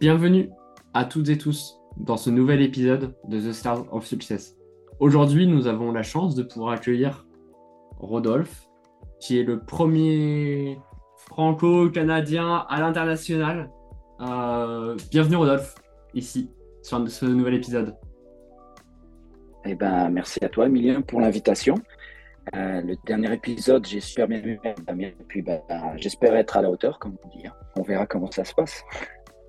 Bienvenue à toutes et tous dans ce nouvel épisode de The Stars of Success. Aujourd'hui, nous avons la chance de pouvoir accueillir Rodolphe, qui est le premier franco-canadien à l'international. Euh, bienvenue Rodolphe, ici, sur ce nouvel épisode. Eh ben, merci à toi, Emilien, pour l'invitation. Euh, le dernier épisode, super bien aimé. Et puis, ben, j'espère être à la hauteur, comme on dit. Hein. On verra comment ça se passe.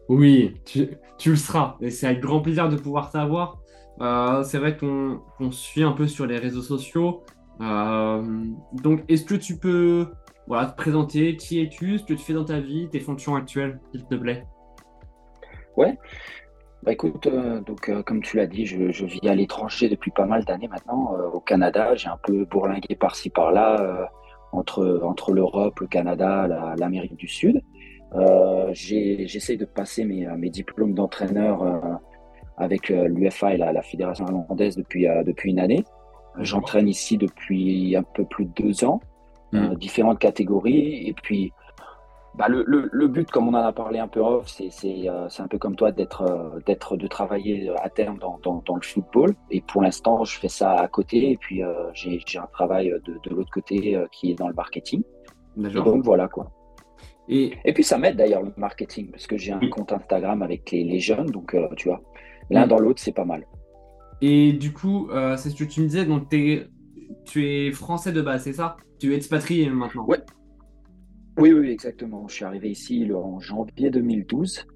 Oui, tu, le seras. Et c'est avec grand plaisir de pouvoir t'avoir. Euh, c'est vrai qu'on suit un peu sur les réseaux sociaux. Euh, donc, est-ce que tu peux voilà, te présenter? Qui es-tu? Ce que tu fais dans ta vie? Tes fonctions actuelles, s'il te plaît? Ouais. Bah euh, donc comme tu l'as dit, je, vis à l'étranger depuis pas mal d'années maintenant, au Canada. J'ai un peu bourlingué par-ci par-là entre l'Europe, le Canada, l'Amérique du Sud. Euh, j'essaie de passer mes, mes diplômes d'entraîneur euh, avec euh, l'UFA et la, la, fédération hollandaise depuis, depuis une année. J'entraîne ici depuis un peu plus de deux ans, mmh. différentes catégories. Et puis, bah, le, le, le, but, comme on en a parlé un peu off, c'est un peu comme toi d'être, d'être de travailler à terme dans, dans, dans, le football. Et pour l'instant, je fais ça à côté. Et puis, j'ai un travail de, de l'autre côté qui est dans le marketing. Et donc, voilà quoi. Et, puis ça m'aide d'ailleurs le marketing, parce que j'ai un compte Instagram avec les, jeunes, donc euh, tu vois, l'un dans l'autre, c'est pas mal. Et du coup, euh, c'est ce que tu me disais, donc es, tu es français de base, c'est ça? Tu es expatrié maintenant? Ouais. Oui, oui, exactement. Je suis arrivé ici en janvier 2012,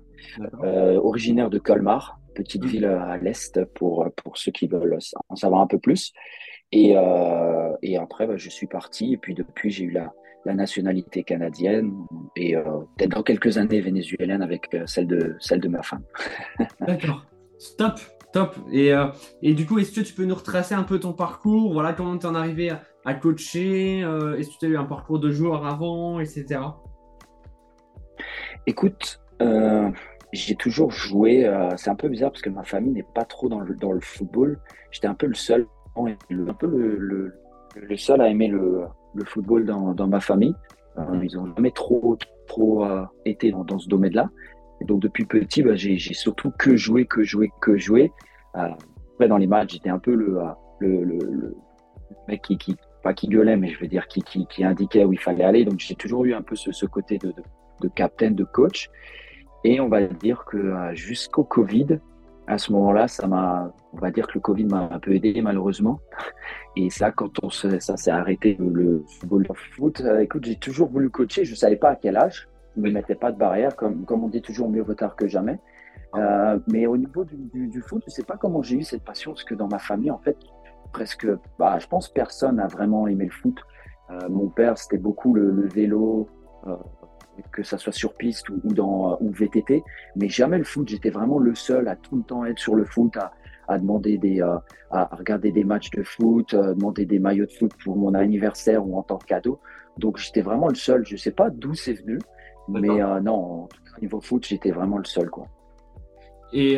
euh, originaire de Colmar, petite mmh. ville à l'est pour, pour ceux qui veulent en savoir un peu plus. Et, et après, bah, je suis parti, et puis depuis, j'ai eu la, la nationalité canadienne et euh, peut-être dans quelques années vénézuélienne avec euh, celle, de, celle de ma femme. D'accord. Top, top. Et, euh, et du coup, est-ce que tu peux nous retracer un peu ton parcours? Voilà, comment tu en es arrivé à, coacher? Est-ce que tu as eu un parcours de joueur avant, etc. Écoute, j'ai toujours joué. c'est un peu bizarre parce que ma famille n'est pas trop dans le, dans le football. J'étais un peu le seul, un peu le, le seul à aimer le, le football dans, dans ma famille. Euh, ils n'ont jamais trop, trop euh, été dans, dans ce domaine-là. donc depuis petit, bah, j'ai surtout que joué, que joué, que joué. Euh, après, dans les matchs, j'étais un peu le, le, le, mec qui, qui, pas qui gueulait, mais je veux dire qui, qui, qui indiquait où il fallait aller. Donc j'ai toujours eu un peu ce, ce côté de, de, de captain, de coach. Et on va dire que jusqu'au Covid, à ce moment-là, ça m'a, on va dire que le Covid m'a un peu aidé malheureusement. Et ça, quand on ça s'est arrêté le football, foot. Euh, écoute, j'ai toujours voulu coacher. Je savais pas à quel âge. Je me mettais pas de barrière, comme, comme on dit toujours mieux vaut tard que jamais. Euh, mais au niveau du, foot, je sais pas comment j'ai eu cette passion, parce que dans ma famille, en fait, presque, bah, je pense personne n'a vraiment aimé le foot. Euh, mon père, c'était beaucoup le, vélo, que ça soit sur piste ou, dans ou VTT, mais jamais le foot. J'étais vraiment le seul à tout le temps être sur le foot, à, à demander des, euh, à regarder des matchs de foot, euh, demander des maillots de foot pour mon anniversaire ou en tant que cadeau. Donc j'étais vraiment le seul. Je sais pas d'où c'est venu, mais euh, non, au niveau foot, j'étais vraiment le seul quoi. Et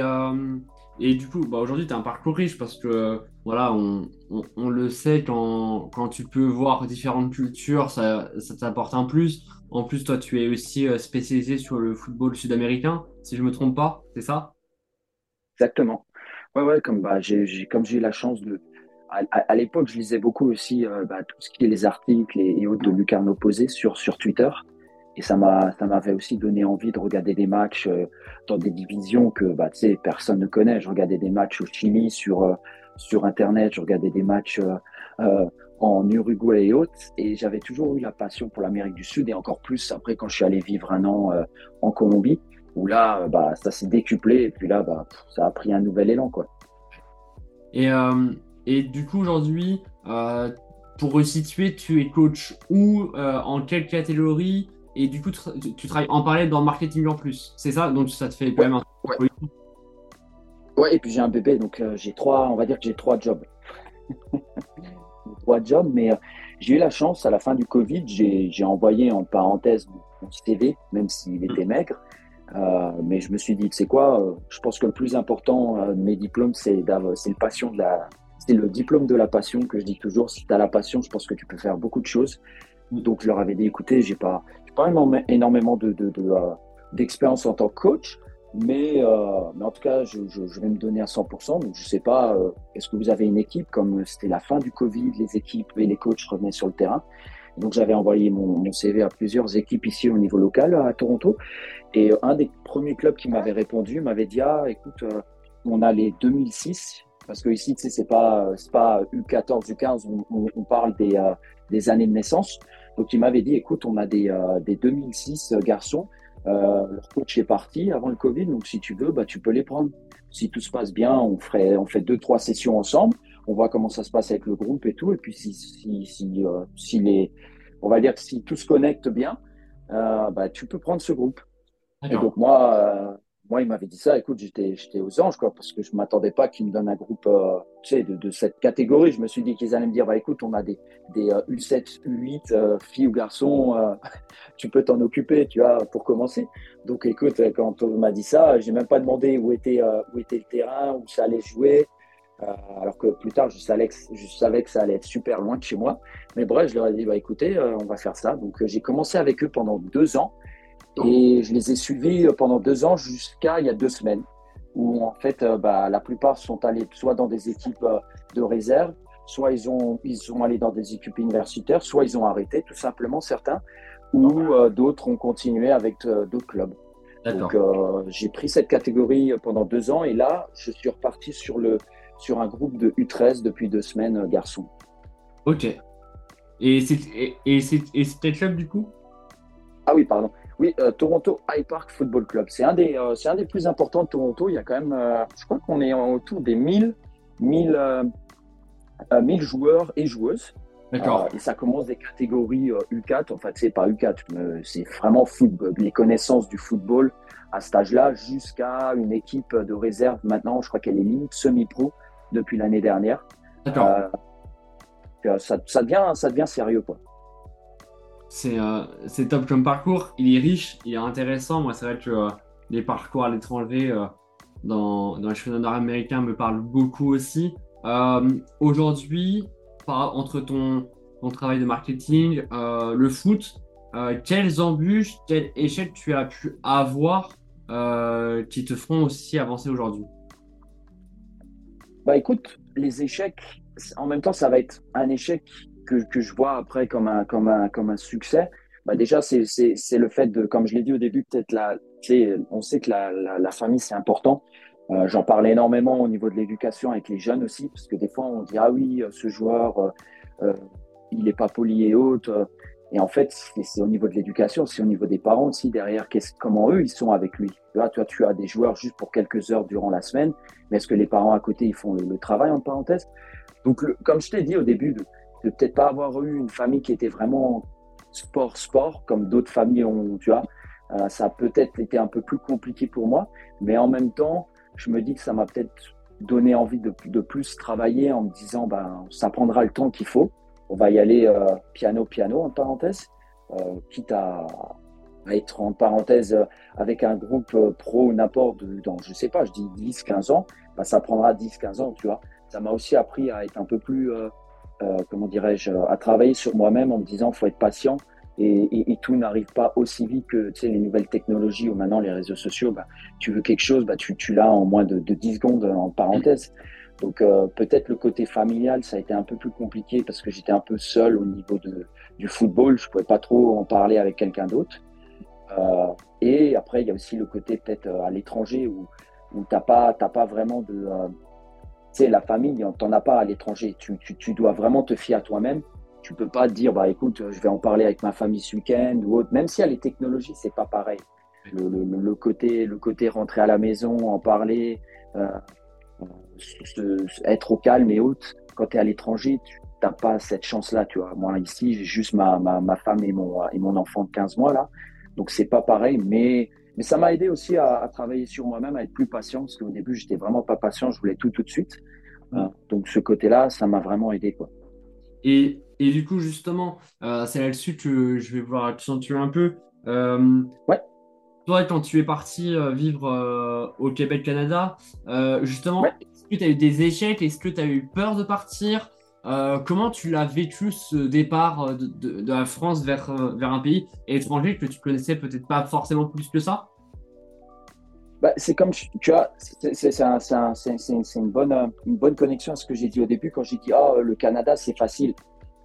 et du coup, bah aujourd'hui, tu as un parcours riche parce que, voilà, on, on, le sait, quand, quand, tu peux voir différentes cultures, ça, ça t'apporte un plus. En plus, toi, tu es aussi euh, spécialisé sur le football sud-américain, si je ne me trompe pas, c'est ça? Exactement. Ouais, ouais, comme, bah, j'ai, eu la chance de. À, l'époque, je lisais beaucoup aussi euh, bah, tout ce qui est les articles et, autres de Lucarno Posé sur, sur Twitter. Et ça ça m'avait aussi donné envie de regarder des matchs euh, dans des divisions que, bah, personne ne connaît. Je regardais des matchs au Chili sur, sur Internet, je regardais des matchs en Uruguay et autres. Et j'avais toujours eu la passion pour l'Amérique du Sud et encore plus après quand je suis allé vivre un an euh, en Colombie, où là, euh, bah, ça s'est décuplé et puis là, bah, ça a pris un nouvel élan. Quoi. Et, euh, et du coup, aujourd'hui, pour resituer, tu es coach où, en quelle catégorie et du coup, tu, travailles en parallèle dans le marketing en plus. C'est ça? Donc ça te fait quand même un... Ouais. Ouais, et puis j'ai un bébé, donc j'ai trois, on va dire que j'ai trois jobs. trois jobs, mais euh, j'ai eu la chance, à la fin du Covid, j'ai envoyé en parenthèse mon CV, même s'il était mm. maigre. Euh, mais je me suis dit, tu sais quoi, euh, je pense que le plus important de mes diplômes, c'est le passion de la, c'est le diplôme de la passion que je dis toujours. Si tu as la passion, je pense que tu peux faire beaucoup de choses. Donc je leur avais dit, écoutez, j'ai pas, pas énormément de, d'expérience en tant que coach, Mais, mais en tout cas, je, je, vais me donner à 100%. Donc, je sais pas, est-ce que vous avez une équipe Comme c'était la fin du Covid, les équipes et les coachs revenaient sur le terrain. Donc j'avais envoyé mon, CV à plusieurs équipes ici au niveau local à Toronto. Et un des premiers clubs qui m'avait répondu m'avait dit Ah, écoute, on a les 2006, parce que ici, tu sais, c'est pas, c'est pas U14, U15, on, on, parle des, euh, des années de naissance. Donc, il m'avait dit, écoute, on a des, euh, des 2006 garçons. Euh, leur coach est parti avant le Covid, donc si tu veux, bah, tu peux les prendre. Si tout se passe bien, on ferait, on fait deux, trois sessions ensemble. On voit comment ça se passe avec le groupe et tout. Et puis, si, si, si, euh, si les, on va dire que si tout se connecte bien, euh, bah, tu peux prendre ce groupe. Et donc, moi, moi, il m'avait dit ça. Écoute, j'étais, j'étais aux anges, quoi, parce que je m'attendais pas qu'il me donne un groupe, euh, tu sais, de, cette catégorie. Je me suis dit qu'ils allaient me dire, bah, écoute, on a des, des U7, euh, U8, euh, filles ou garçons, tu peux t'en occuper, tu vois, pour commencer. Donc, écoute, quand on m'a dit ça, j'ai même pas demandé où était, où était le terrain, où ça allait jouer. alors que plus tard, je savais, que, je savais que ça allait être super loin de chez moi. Mais bref, je leur ai dit, bah, écoutez, on va faire ça. Donc, j'ai commencé avec eux pendant deux ans. Et je les ai suivis pendant deux ans jusqu'à il y a deux semaines, où en fait, euh, bah, la plupart sont allés soit dans des équipes euh, de réserve, soit ils, ont, ils sont allés dans des équipes universitaires, soit ils ont arrêté tout simplement certains, ou euh, d'autres ont continué avec d'autres clubs. Donc j'ai pris cette catégorie pendant deux ans et là, je suis reparti sur, le, sur un groupe de U13 depuis deux semaines, garçons. Ok. Et c'était club du coup? Ah oui, pardon. Oui, euh, Toronto High Park Football Club. C'est un, des, euh, un des plus importants de Toronto. Il y a quand même, euh, je crois qu'on est autour des 1000, 1000, 1000 joueurs et joueuses. D'accord. et ça commence des catégories U4. En fait, c'est pas U4, c'est vraiment football, les connaissances du football à cet âge-là jusqu'à une équipe de réserve. Maintenant, je crois qu'elle est limite semi-pro depuis l'année dernière. D'accord. ça, ça, devient, ça devient sérieux, quoi. Euh, c'est top comme parcours. Il est riche, il est intéressant. Moi, c'est vrai que euh, les parcours à l'étranger euh, dans, dans les championnats nord-américains me parlent beaucoup aussi. Aujourd'hui, entre ton, ton, travail de marketing, le foot, quelles embûches, quels échecs tu as pu avoir qui te font aussi avancer aujourd'hui? Bah écoute, les échecs, en même temps, ça va être un échec que, je vois après comme un, comme un, comme un succès, bah déjà, c'est le fait de, comme je l'ai dit au début, peut-être la, on sait que la, la, famille, c'est important. Euh, J'en parle énormément au niveau de l'éducation avec les jeunes aussi, parce que des fois, on dit, ah oui, ce joueur, euh, euh il n'est pas poli et autres. Et en fait, c'est au niveau de l'éducation, c'est au niveau des parents aussi derrière, comment eux, ils sont avec lui. Tu vois, toi, tu as des joueurs juste pour quelques heures durant la semaine, mais est-ce que les parents à côté, ils font le, travail, en parenthèse? Donc, comme je t'ai dit au début, de peut-être pas avoir eu une famille qui était vraiment sport sport comme d'autres familles ont, tu vois. Euh, ça a peut-être été un peu plus compliqué pour moi, mais en même temps, je me dis que ça m'a peut-être donné envie de, de, plus travailler en me disant, ben, ça prendra le temps qu'il faut. On va y aller euh, piano piano en parenthèse, euh, quitte à, être en parenthèse avec un groupe pro n'importe dans, je sais pas, je dis 10, 15 ans, ben, ça prendra 10, 15 ans, tu vois. Ça m'a aussi appris à être un peu plus euh, comment dirais-je, à travailler sur moi-même en me disant faut être patient et, tout n'arrive pas aussi vite que tu sais, les nouvelles technologies ou maintenant les réseaux sociaux. Bah, tu veux quelque chose, bah, tu, tu l'as en moins de, de 10 secondes en parenthèse. Donc euh, peut-être le côté familial, ça a été un peu plus compliqué parce que j'étais un peu seul au niveau de, du football. Je pouvais pas trop en parler avec quelqu'un d'autre. Euh, et après, il y a aussi le côté peut-être euh, à l'étranger où, où t'as pas, t'as pas vraiment de, euh, la famille, t'en as pas à l'étranger. Tu, dois vraiment te fier à toi-même. Tu peux pas dire, bah écoute, je vais en parler avec ma famille ce week-end ou autre. Même si a les technologies, c'est pas pareil. Le, côté, le côté rentrer à la maison, en parler, euh, être au calme et autres. Quand tu es à l'étranger, tu n'as pas cette chance-là, tu vois. Moi, ici, j'ai juste ma, ma, femme et mon, et mon enfant de 15 mois, là. Donc, c'est pas pareil, mais mais ça m'a aidé aussi à, travailler sur moi-même, à être plus patient, parce qu'au début, j'étais vraiment pas patient, je voulais tout tout de suite. Euh, donc ce côté-là, ça m'a vraiment aidé. Quoi. Et, et du coup, justement, euh, c'est là-dessus que je vais pouvoir accentuer un peu. Euh, ouais. Toi, quand tu es parti vivre au Québec, Canada, justement, est-ce que tu as eu des échecs? Est-ce que tu as eu peur de partir? Comment tu l'as vécu ce départ de, de, la France vers, vers un pays étranger que tu connaissais peut-être pas forcément plus que ça? Bah, c'est comme, tu vois, c'est une, bonne, une bonne connexion à ce que j'ai dit au début quand j'ai dit, ah, le Canada, c'est facile.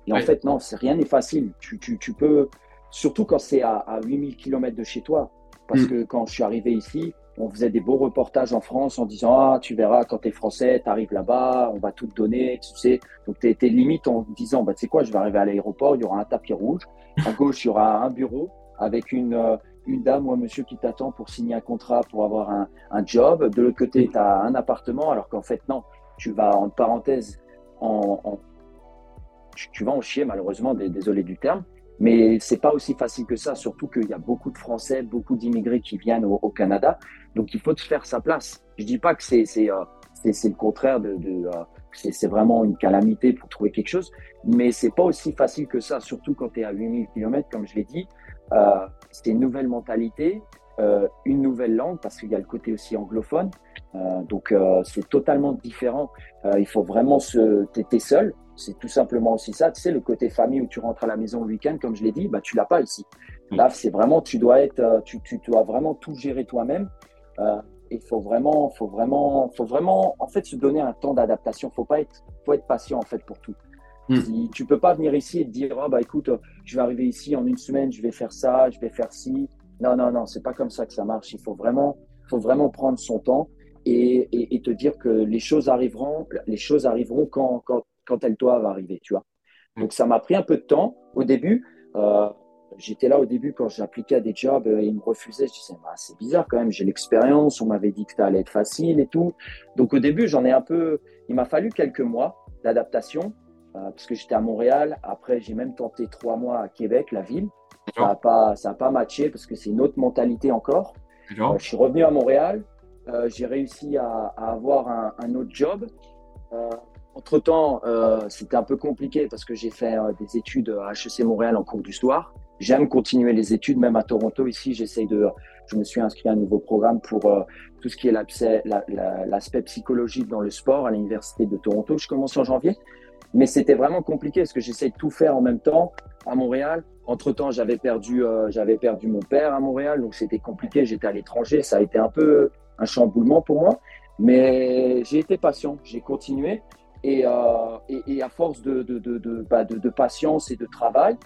Et en fait, non, rien n'est facile. Tu, tu, tu, peux, surtout quand c'est à, à 8000 km de chez toi. Parce mm. que quand je suis arrivé ici, on faisait des beaux reportages en France en disant Ah, tu verras, quand tu es français, tu arrives là-bas, on va tout te donner, tu sais. Donc, tu étais limite en disant bah, Tu sais quoi, je vais arriver à l'aéroport, il y aura un tapis rouge. À gauche, il y aura un bureau avec une, euh, dame ou un monsieur qui t'attend pour signer un contrat, pour avoir un, job. De l'autre côté, tu as un appartement, alors qu'en fait, non, tu vas en parenthèse, en, tu, vas en chier, malheureusement, désolé du terme. Mais c'est pas aussi facile que ça, surtout qu'il y a beaucoup de Français, beaucoup d'immigrés qui viennent au, Canada. Donc il faut te faire sa place. Je dis pas que c'est c'est euh, le contraire de, de euh, c'est vraiment une calamité pour trouver quelque chose, mais c'est pas aussi facile que ça, surtout quand tu es à 8000 km, comme je l'ai dit. Euh, c'est une nouvelle mentalité, euh, une nouvelle langue, parce qu'il y a le côté aussi anglophone. Euh, donc c'est totalement différent. il faut vraiment se. T'es seul, c'est tout simplement aussi ça. Tu sais, le côté famille où tu rentres à la maison le week-end, comme je l'ai dit, bah, tu l'as pas ici. Mm. Là, c'est vraiment, tu dois être, euh, tu, tu dois vraiment tout gérer toi-même. Euh, il faut vraiment, faut vraiment, faut vraiment, en fait, se donner un temps d'adaptation. Faut pas être, faut être patient en fait pour tout. Mm. Si, tu peux pas venir ici et te dire, oh, bah écoute, je vais arriver ici en une semaine, je vais faire ça, je vais faire ci. Non, non, non, c'est pas comme ça que ça marche. Il faut vraiment, faut vraiment prendre son temps et, et, et te dire que les choses arriveront, les choses arriveront quand, quand quand elles doivent arriver, tu vois. Donc ça m'a pris un peu de temps au début. Euh, j'étais là au début quand j'appliquais à des jobs et ils me refusaient. Je disais, bah, c'est bizarre quand même, j'ai l'expérience, on m'avait dit que ça allait être facile et tout. Donc au début, j'en ai un peu. Il m'a fallu quelques mois d'adaptation euh, parce que j'étais à Montréal. Après, j'ai même tenté trois mois à Québec, la ville. Ça n'a pas, ça a pas matché parce que c'est une autre mentalité encore. Euh, je suis revenu à Montréal. J'ai réussi à, avoir un, autre job. Entre-temps, euh, c'était un peu compliqué parce que j'ai fait euh, des études à HEC Montréal en cours d'histoire. J'aime continuer les études, même à Toronto. Ici, j'essaye de. Je me suis inscrit à un nouveau programme pour euh, tout ce qui est l'aspect psychologique dans le sport à l'Université de Toronto. Je commence en janvier. Mais c'était vraiment compliqué parce que j'essaye de tout faire en même temps à Montréal. Entre-temps, j'avais perdu, j'avais perdu mon père à Montréal, donc c'était compliqué. J'étais à l'étranger. Ça a été un peu un chamboulement pour moi. Mais j'ai été patient. J'ai continué. Euh, et, et, à force de, de, de, bah, de, patience et de travail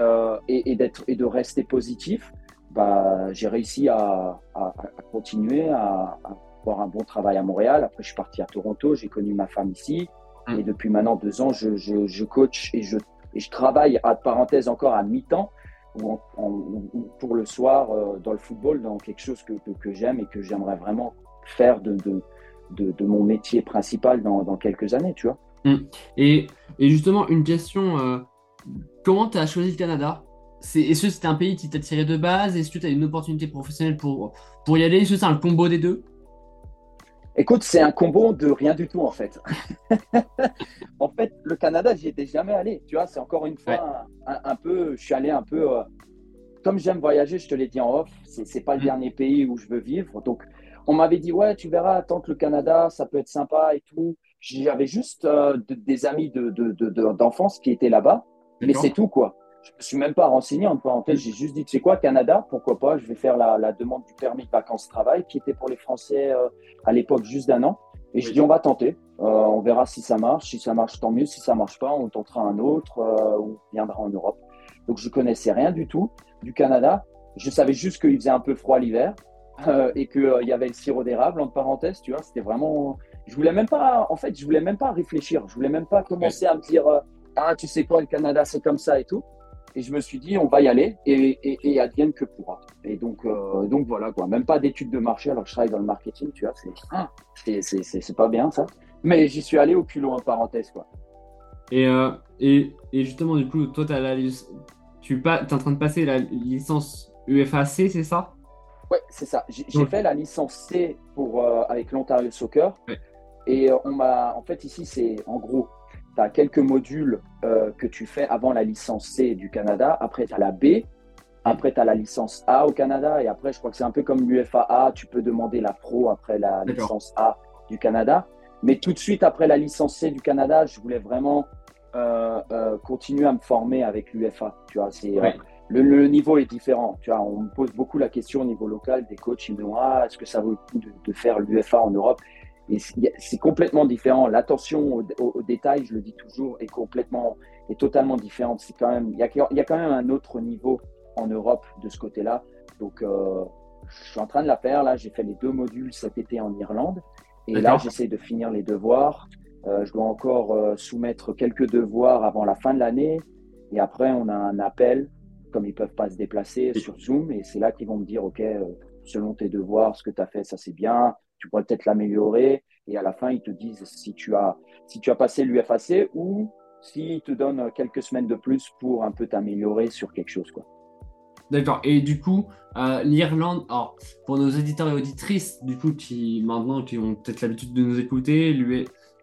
euh, et, d'être, et de rester positif, bah, j'ai réussi à, à, continuer à, avoir un bon travail à Montréal. Après, je suis parti à Toronto, j'ai connu ma femme ici. Mmh. Et depuis maintenant deux ans, je, je, je coach et je, et je travaille, à parenthèse encore à mi-temps, pour le soir euh, dans le football, dans quelque chose que, que, j'aime et que j'aimerais vraiment faire de, de, de, mon métier principal dans, quelques années, tu vois. Hum. Et, justement, une question, euh, comment tu as choisi le Canada? Est-ce que c'était un pays qui t'a tiré de base? Est-ce que tu as une opportunité professionnelle pour, pour y aller? Est-ce que c'est un combo des deux? Écoute, c'est un combo de rien du tout en fait. en fait, le Canada, j'y étais jamais allé. Tu vois, c'est encore une fois un, peu. Je suis allé un peu. Euh, comme j'aime voyager, je te l'ai dit en off, c'est pas le hum. dernier pays où je veux vivre. Donc, on m'avait dit, ouais, tu verras, tant que le Canada, ça peut être sympa et tout. J'avais juste euh, des amis d'enfance de, qui étaient là-bas, mais c'est tout, quoi. Je me suis même pas renseigné en parenthèse. J'ai juste dit, tu sais quoi, Canada, pourquoi pas Je vais faire la, demande du permis de vacances-travail qui était pour les Français euh, à l'époque juste d'un an. Et je dis, on va tenter. Euh, on verra si ça marche. Si ça marche, tant mieux. Si ça marche pas, on tentera un autre ou on viendra en Europe. Donc, je connaissais rien du tout du Canada. Je savais juste qu'il faisait un peu froid l'hiver. Euh, et qu'il euh, y avait le sirop d'érable, en parenthèse, tu vois, c'était vraiment. Je voulais même pas, en fait, je voulais même pas réfléchir. Je voulais même pas commencer à me dire, euh, ah, tu sais quoi, le Canada, c'est comme ça et tout. Et je me suis dit, on va y aller et, et, et advienne que pourra. Et donc, donc voilà, quoi. Même pas d'études de marché alors que je travaille dans le marketing, tu vois. C'est ah, c'est pas bien ça. Mais j'y suis allé au culot, en parenthèse, quoi. Et, et, et, justement, du coup, toi, as la, tu es en train de passer la licence UFAC, c'est ça? Oui, c'est ça. J'ai fait la licence C pour, euh, avec l'Ontario Soccer. Et euh, on m'a. En fait, ici, c'est en gros, tu as quelques modules euh, que tu fais avant la licence C du Canada. Après, tu as la B. Après, tu as la licence A au Canada. Et après, je crois que c'est un peu comme l'UFAA. Tu peux demander la pro après la licence A du Canada. Mais tout de suite, après la licence C du Canada, je voulais vraiment continuer à me former avec l'UFA. Tu vois, c'est le, niveau est différent. Tu vois, on me pose beaucoup la question au niveau local des coachs. Ils me disent ah, est-ce que ça vaut le coup de, faire l'UFA en Europe? C'est complètement différent. L'attention aux, détails, je le dis toujours, est complètement, est totalement différente. C'est quand même, il y, a, y a quand même un autre niveau en Europe de ce côté-là. Donc, euh, je suis en train de la faire. Là, j'ai fait les deux modules cet été en Irlande. Et là, j'essaie de finir les devoirs. Euh, je dois encore euh, soumettre quelques devoirs avant la fin de l'année. Et après, on a un appel comme ils peuvent pas se déplacer sur Zoom. Et c'est là qu'ils vont me dire, OK, selon tes devoirs, ce que tu as fait, ça c'est bien, tu pourrais peut-être l'améliorer. Et à la fin, ils te disent si tu as, si tu as passé l'UFAC ou s'ils te donnent quelques semaines de plus pour un peu t'améliorer sur quelque chose. quoi. D'accord. Et du coup, euh, l'Irlande, alors pour nos éditeurs et auditrices, du coup, qui maintenant qui ont peut-être l'habitude de nous écouter,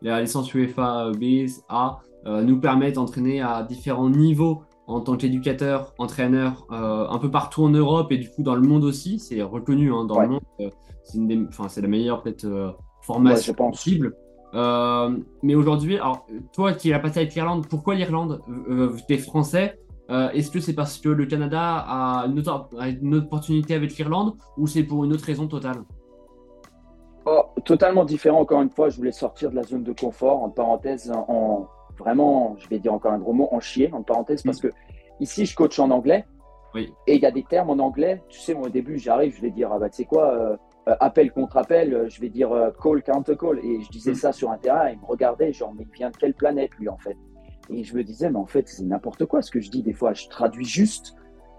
la licence UEFA B, A, euh, nous permet d'entraîner à différents niveaux en tant qu'éducateur, entraîneur, euh, un peu partout en Europe et du coup dans le monde aussi. C'est reconnu hein, dans le monde. Euh, c'est la meilleure peut-être euh, formation possible. mais aujourd'hui, alors toi qui as passé avec l'Irlande, pourquoi l'Irlande Tu es français. Est-ce que c'est parce que le Canada a une, autre, une opportunité avec l'Irlande ou c'est pour une autre raison totale? Oh, Totalement différent. Encore une fois, je voulais sortir de la zone de confort. En parenthèse, en, vraiment, je vais dire encore un gros mot, en chier, en parenthèse, parce mm. que ici, je coach en anglais. Oui. Et il y a des termes en anglais. Tu sais, moi, au début, j'arrive, je vais dire, ah bah, tu sais quoi, euh, euh, appel contre appel, euh, je vais dire call, counter call. Et je disais mm. ça sur un terrain, il me regardait, genre, mais il vient de quelle planète, lui, en fait? Et je me disais, mais en fait, c'est n'importe quoi ce que je dis des fois. Je traduis juste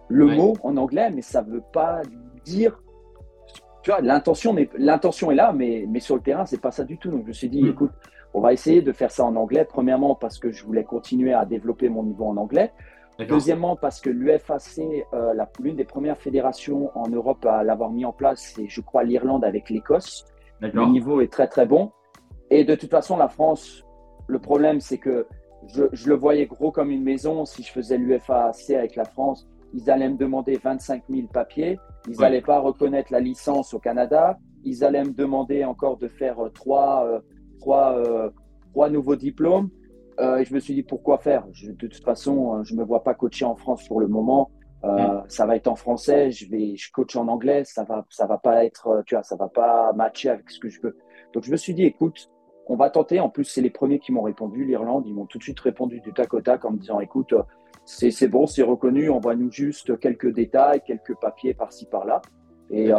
le mot en anglais, mais ça ne veut pas dire. Tu vois, l'intention, l'intention est là, mais, mais sur le terrain, c'est pas ça du tout. Donc, je me suis dit, mm. écoute, on va essayer de faire ça en anglais. Premièrement, parce que je voulais continuer à développer mon niveau en anglais. Deuxièmement, parce que l'UFAC, euh, l'une des premières fédérations en Europe à l'avoir mis en place, c'est, je crois, l'Irlande avec l'Écosse. Le niveau est très, très bon. Et de toute façon, la France, le problème, c'est que je, le voyais gros comme une maison. Si je faisais l'UFAC avec la France, ils allaient me demander 25 000 papiers. Ils n'allaient pas reconnaître la licence au Canada. Ils allaient me demander encore de faire euh, trois, euh, trois, euh, trois nouveaux diplômes. Euh, et je me suis dit pourquoi faire? De toute façon, euh, je ne me vois pas coacher en France pour le moment. Mm. Ça va être en français. Je vais, je coach en anglais. Ça va, ça va pas être, tu vois, ça va pas matcher avec ce que je veux. Donc je me suis dit, écoute, on va tenter. En plus, c'est les premiers qui m'ont répondu. L'Irlande, ils m'ont tout de suite répondu du tac au tac en me disant, écoute, c'est bon, c'est reconnu. Envoie-nous juste quelques détails, quelques papiers par-ci par-là. Et euh,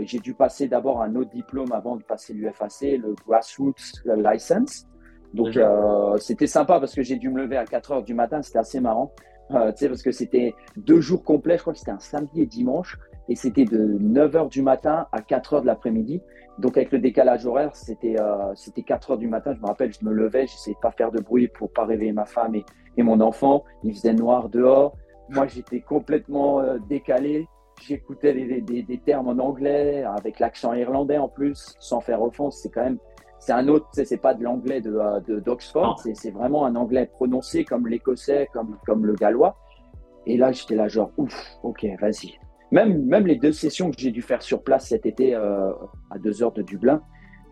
j'ai dû passer d'abord un autre diplôme avant de passer l'UFAC, le Grassroots License. Donc euh, c'était sympa parce que j'ai dû me lever à 4 heures du matin, c'était assez marrant. Euh, tu sais, parce que c'était deux jours complets, je crois que c'était un samedi et dimanche, et c'était de 9 heures du matin à 4 heures de l'après-midi. Donc avec le décalage horaire, c'était euh, c'était 4 heures du matin, je me rappelle, je me levais, j'essayais de pas faire de bruit pour pas réveiller ma femme et, et mon enfant. Il faisait noir dehors. Moi, j'étais complètement euh, décalé j'écoutais des, termes en anglais avec l'accent irlandais en plus, sans faire offense. C'est quand même, c'est un autre, c'est pas de l'anglais de, euh, d'Oxford, c'est vraiment un anglais prononcé comme l'écossais, comme, comme le gallois. Et là, j'étais là genre, ouf, ok, vas-y. Même, même les deux sessions que j'ai dû faire sur place cet été euh, à deux heures de Dublin,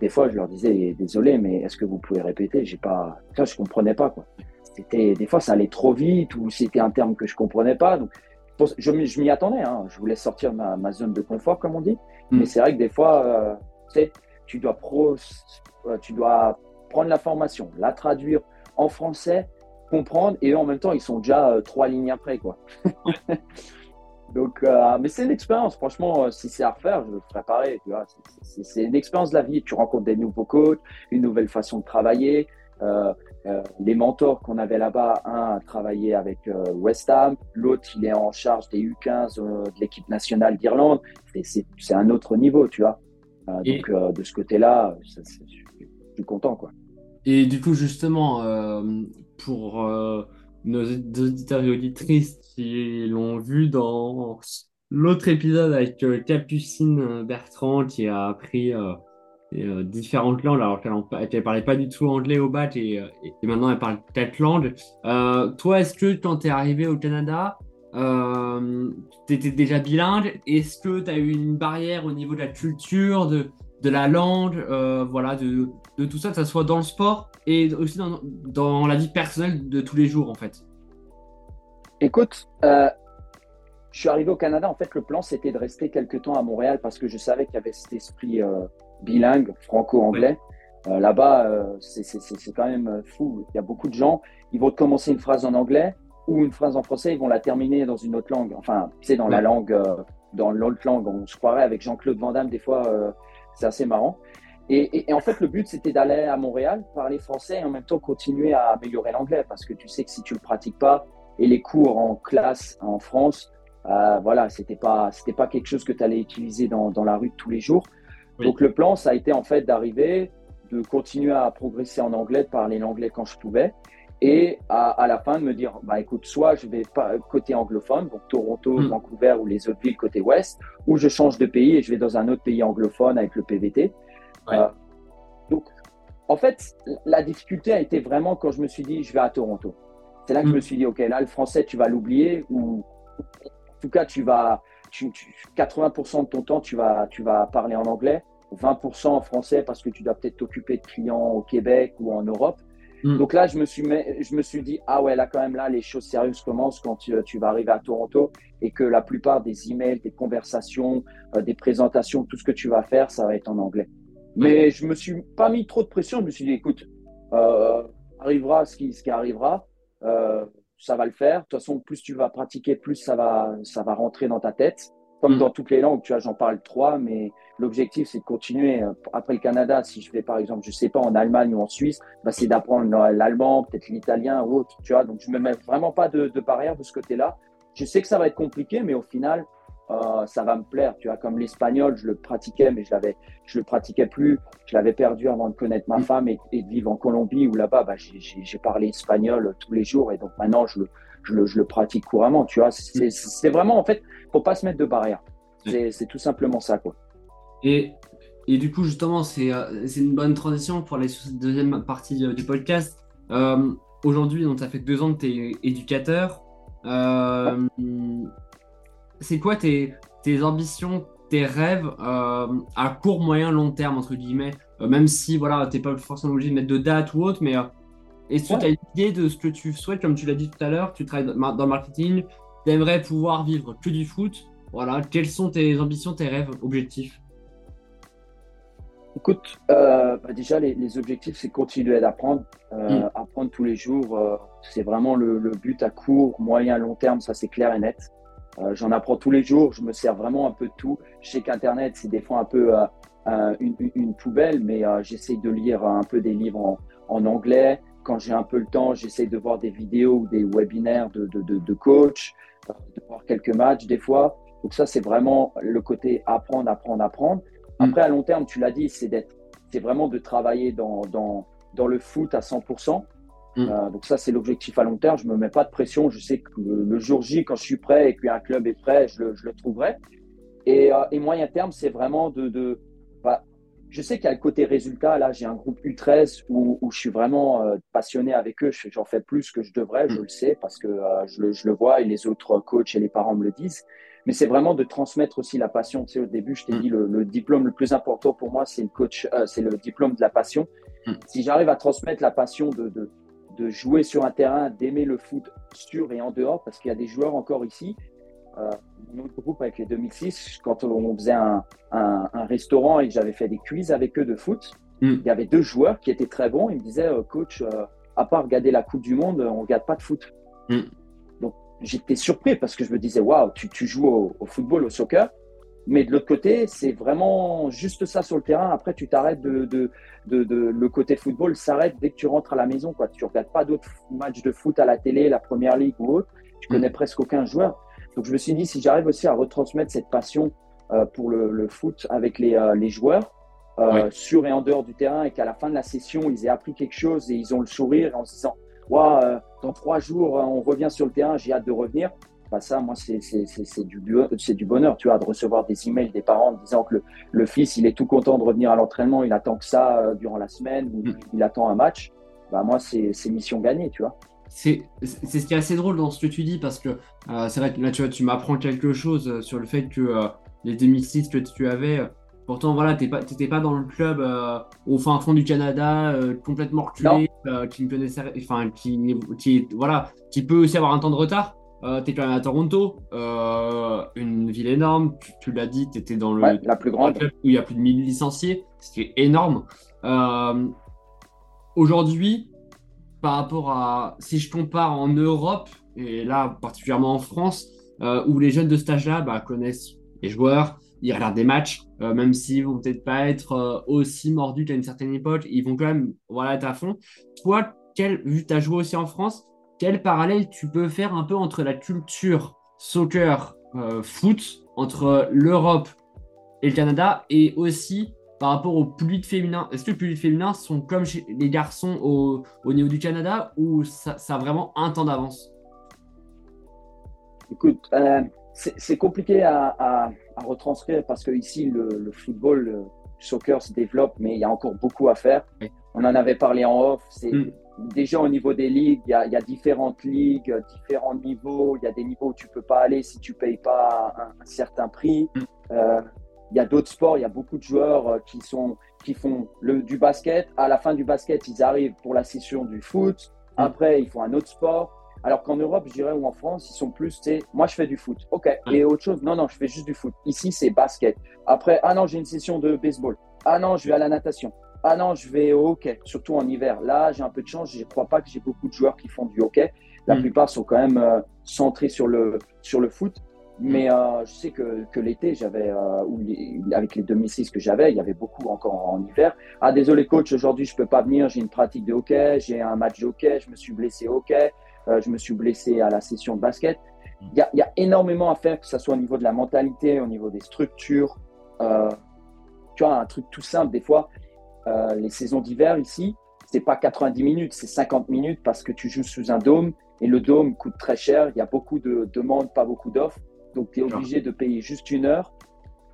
des fois, je leur disais, désolé, mais est-ce que vous pouvez répéter? J'ai pas, ça, je comprenais pas quoi. C'était des fois, ça allait trop vite ou c'était un terme que je comprenais pas. Donc, je, m'y attendais. Hein. Je voulais sortir ma, ma zone de confort, comme on dit. Mm. Mais c'est vrai que des fois, euh, tu sais, tu dois, pro, euh, tu dois prendre la formation, la traduire en français, comprendre, et en même temps, ils sont déjà euh, trois lignes après, quoi. Donc, mais c'est une expérience. Franchement, si c'est à refaire, je le ferai pareil. C'est une expérience de la vie. Tu rencontres des nouveaux coachs, une nouvelle façon de travailler. Euh, les mentors qu'on avait là-bas, un a travaillé avec euh, West Ham, l'autre il est en charge des U15 euh, de l'équipe nationale d'Irlande. C'est un autre niveau, tu vois. donc de ce côté-là, je suis content, quoi. Et du coup, justement, pour nos auditeurs et auditrices qui l'ont vu dans l'autre épisode avec Capucine Bertrand qui a appris euh, différentes langues, alors qu'elle ne parlait pas du tout anglais au bac et, euh, et, maintenant elle parle quatre langues. Euh, toi, est-ce que quand tu es arrivé au Canada, tu étais déjà bilingue? Est-ce que tu as eu une barrière au niveau de la culture, de, de la langue, voilà, de, de, tout ça, que ce soit dans le sport et aussi dans, dans, la vie personnelle de tous les jours en fait? Écoute, suis arrivé au Canada, en fait, le plan, c'était de rester quelques temps à Montréal parce que je savais qu'il y avait cet esprit euh, bilingue, franco-anglais. Euh, là-bas, euh, c'est quand même fou. Il y a beaucoup de gens, ils vont commencer une phrase en anglais ou une phrase en français, ils vont la terminer dans une autre langue. Enfin, tu sais, dans la langue, dans l'autre langue. On se croirait avec Jean-Claude Van Damme, des fois, c'est assez marrant. Et, et, en fait, le but, c'était d'aller à Montréal, parler français et en même temps continuer à améliorer l'anglais parce que tu sais que si tu le pratiques pas, et les cours en classe en France, euh, voilà, c'était pas c'était pas quelque chose que tu allais utiliser dans, dans, la rue tous les jours. Donc le plan, ça a été en fait d'arriver, de continuer à progresser en anglais, de parler l'anglais quand je pouvais, et à, à, la fin de me dire, bah écoute, soit je vais pas côté anglophone, donc Toronto, hmm. Vancouver ou les autres villes côté ouest, ou je change de pays et je vais dans un autre pays anglophone avec le PVT. Euh, donc en fait, la difficulté a été vraiment quand je me suis dit, je vais à Toronto. C'est là que je me mm. suis dit, OK, là, le français, tu vas l'oublier ou en tout cas, tu vas, 80% de ton temps, tu vas, tu vas parler en anglais, 20% en français parce que tu dois peut-être t'occuper de clients au Québec ou en Europe. Mm. Donc là, je me, suis, je me suis dit, ah ouais, là, quand même, là, les choses sérieuses commencent quand tu, tu vas arriver à Toronto et que la plupart des emails, des conversations, euh, des présentations, tout ce que tu vas faire, ça va être en anglais. Mais je me suis pas mis trop de pression. Je me suis dit, écoute, euh, arrivera ce qui, ce qui arrivera. Euh, ça va le faire. De toute façon, plus tu vas pratiquer, plus ça va, ça va rentrer dans ta tête. Comme mm. dans toutes les langues, tu vois, j'en parle trois, mais l'objectif, c'est de continuer. Euh, après le Canada, si je vais, par exemple, je sais pas, en Allemagne ou en Suisse, bah, c'est d'apprendre l'allemand, peut-être l'italien ou autre, tu vois. Donc, je me mets vraiment pas de, de barrière de ce côté-là. Je sais que ça va être compliqué, mais au final, euh, ça va me plaire. Tu vois, comme l'espagnol, je le pratiquais, mais je l'avais, je le pratiquais plus. Je l'avais perdu avant de connaître ma mm. femme et, de vivre en Colombie où là-bas, bah, j'ai parlé espagnol tous les jours et donc maintenant je le, je le, je le pratique couramment. Tu vois, c'est mm. vraiment en fait, faut pas se mettre de barrière. C'est tout simplement ça, quoi. Et, et du coup, justement, c'est euh, une bonne transition pour la deuxième partie du podcast. Euh, Aujourd'hui, donc, ça fait deux ans que tu es éducateur. Euh, c'est quoi tes, tes, ambitions, tes rêves euh, à court, moyen, long terme, entre guillemets? Euh, Même si voilà, tu n'es pas forcément obligé de mettre de date ou autre, mais est-ce que tu as une idée de ce que tu souhaites Comme tu l'as dit tout à l'heure, tu travailles dans le marketing, tu aimerais pouvoir vivre que du foot. Voilà, quelles sont tes ambitions, tes rêves, objectifs? Écoute, bah déjà, les, objectifs, c'est continuer d'apprendre, mm. apprendre tous les jours. c'est vraiment le, le, but à court, moyen, long terme, ça c'est clair et net. Euh, j'en apprends tous les jours, je me sers vraiment un peu de tout. Je sais qu'Internet, c'est des fois un peu euh, une, poubelle, mais euh, j'essaie de lire un peu des livres en, anglais. Quand j'ai un peu le temps, j'essaie de voir des vidéos ou des webinaires de, de, de, coach, de voir quelques matchs des fois. Donc ça, c'est vraiment le côté apprendre, apprendre, apprendre. Mm. Après, à long terme, tu l'as dit, c'est d'être, c'est vraiment de travailler dans, dans, dans le foot à 100%. Mm. Euh, donc ça, c'est l'objectif à long terme. Je me mets pas de pression. Je sais que le, jour J, quand je suis prêt et qu'un club est prêt, je le, je le trouverai. Et, euh, et, moyen terme, c'est vraiment de... de bah, je sais qu'il y a le côté résultat. Là, j'ai un groupe U13 où, où je suis vraiment euh, passionné avec eux. J'en fais plus que je devrais, je mm. le sais, parce que je le, je, le, vois et les autres coachs et les parents me le disent. Mais c'est vraiment de transmettre aussi la passion. Tu sais, au début, je t'ai mm. dit, le, le, diplôme le plus important pour moi, c'est le coach, c'est le diplôme de la passion. Si j'arrive à transmettre la passion de, de de jouer sur un terrain, d'aimer le foot sur et en dehors, parce qu'il y a des joueurs encore ici. Euh, notre groupe avec les 2006, quand on faisait un, restaurant et que j'avais fait des quiz avec eux de foot, hmm. il y avait deux joueurs qui étaient très bons. Ils me disaient, euh, coach, euh, à part regarder la Coupe du Monde, on ne regarde pas de foot. Hmm. Donc j'étais surpris parce que je me disais, waouh, tu, tu, joues au, au, football, au soccer, mais de l'autre côté, c'est vraiment juste ça sur le terrain. Après, tu t'arrêtes de, de, de, de, le côté football s'arrête dès que tu rentres à la maison. Quoi. Tu regardes pas d'autres matchs de foot à la télé, la première ligue ou autre. Tu mm. connais presque aucun joueur. Donc, je me suis dit, si j'arrive aussi à retransmettre cette passion euh, pour le, le, foot avec les, euh, les joueurs, euh, sur et en dehors du terrain, et qu'à la fin de la session, ils aient appris quelque chose et ils ont le sourire en se disant, wow, euh, dans trois jours, on revient sur le terrain, j'ai hâte de revenir pas ça, moi, c'est du, du bonheur, tu vois, de recevoir des emails des parents disant que le, fils, il est tout content de revenir à l'entraînement, il attend que ça euh, durant la semaine, ou mm. il attend un match. Bah, moi, c'est mission gagnée, tu vois. C'est ce qui est assez drôle dans ce que tu dis, parce que euh, c'est vrai que là, tu vois, tu m'apprends quelque chose euh, sur le fait que les 2006 que tu avais, Pourtant, voilà, tu n'étais pas, dans le club au fin fond du Canada, complètement reculé, qui ne connaissait, enfin, qui, qui, voilà, qui peut aussi avoir un temps de retard. euh, tu es quand même à Toronto, euh, une ville énorme. Tu, l'as dit, tu étais dans le la plus grande club où il y a plus de 1000 licenciés, ce qui est énorme. Euh, aujourd'hui, par rapport à si je compare en Europe et là particulièrement en France, où les jeunes de ce stage-là bah, connaissent les joueurs, ils regardent des matchs, même s'ils vont peut-être pas être aussi mordus qu'à une certaine époque, ils vont quand même voilà, être à fond. Toi, vu que tu as joué aussi en France, quel parallèle tu peux faire un peu entre la culture soccer, euh, foot, entre l'Europe et le Canada, et aussi par rapport au public féminin Est-ce que le public féminin sont comme chez les garçons au, niveau du Canada ou ça, a vraiment un temps d'avance? Écoute, euh, c'est compliqué à, retranscrire parce que ici le, football, le soccer se développe, mais il y a encore beaucoup à faire. On en avait parlé en off. C'est mm déjà au niveau des ligues, il y, a, différentes ligues, différents niveaux. Il y a des niveaux où tu peux pas aller si tu payes pas un, certain prix. Mm. Euh, il y a d'autres sports, il y a beaucoup de joueurs euh, qui, sont, qui font le, du basket. À la fin du basket, ils arrivent pour la session du foot. Mm. Après, ils font un autre sport. Alors qu'en Europe, je dirais, ou en France, ils sont plus, tu moi je fais du foot. OK. Et autre chose, non, non, je fais juste du foot. Ici, c'est basket. Après, ah non, j'ai une session de baseball. Ah non, je vais à la natation. Ah non, je vais au hockey, surtout en hiver. Là, j'ai un peu de chance. Je ne crois pas que j'ai beaucoup de joueurs qui font du hockey. La mm. plupart sont quand même euh, centrés sur le, sur le foot. Mais mm. euh, je sais que, que l'été, j'avais, euh, avec les 2006 que j'avais, il y avait beaucoup encore en, hiver. Ah, désolé, coach, aujourd'hui, je peux pas venir. J'ai une pratique de hockey, j'ai un match de hockey, je me suis blessé au hockey, je me suis blessé à la session de basket. Il y a, énormément à faire, que ce soit au niveau de la mentalité, au niveau des structures. tu vois, un truc tout simple, des fois, euh, les saisons d'hiver ici, c'est pas 90 minutes, c'est 50 minutes parce que tu joues sous un dôme et le dôme coûte très cher. Il y a beaucoup de demandes, pas beaucoup d'offres. Donc, tu es obligé de payer juste une heure.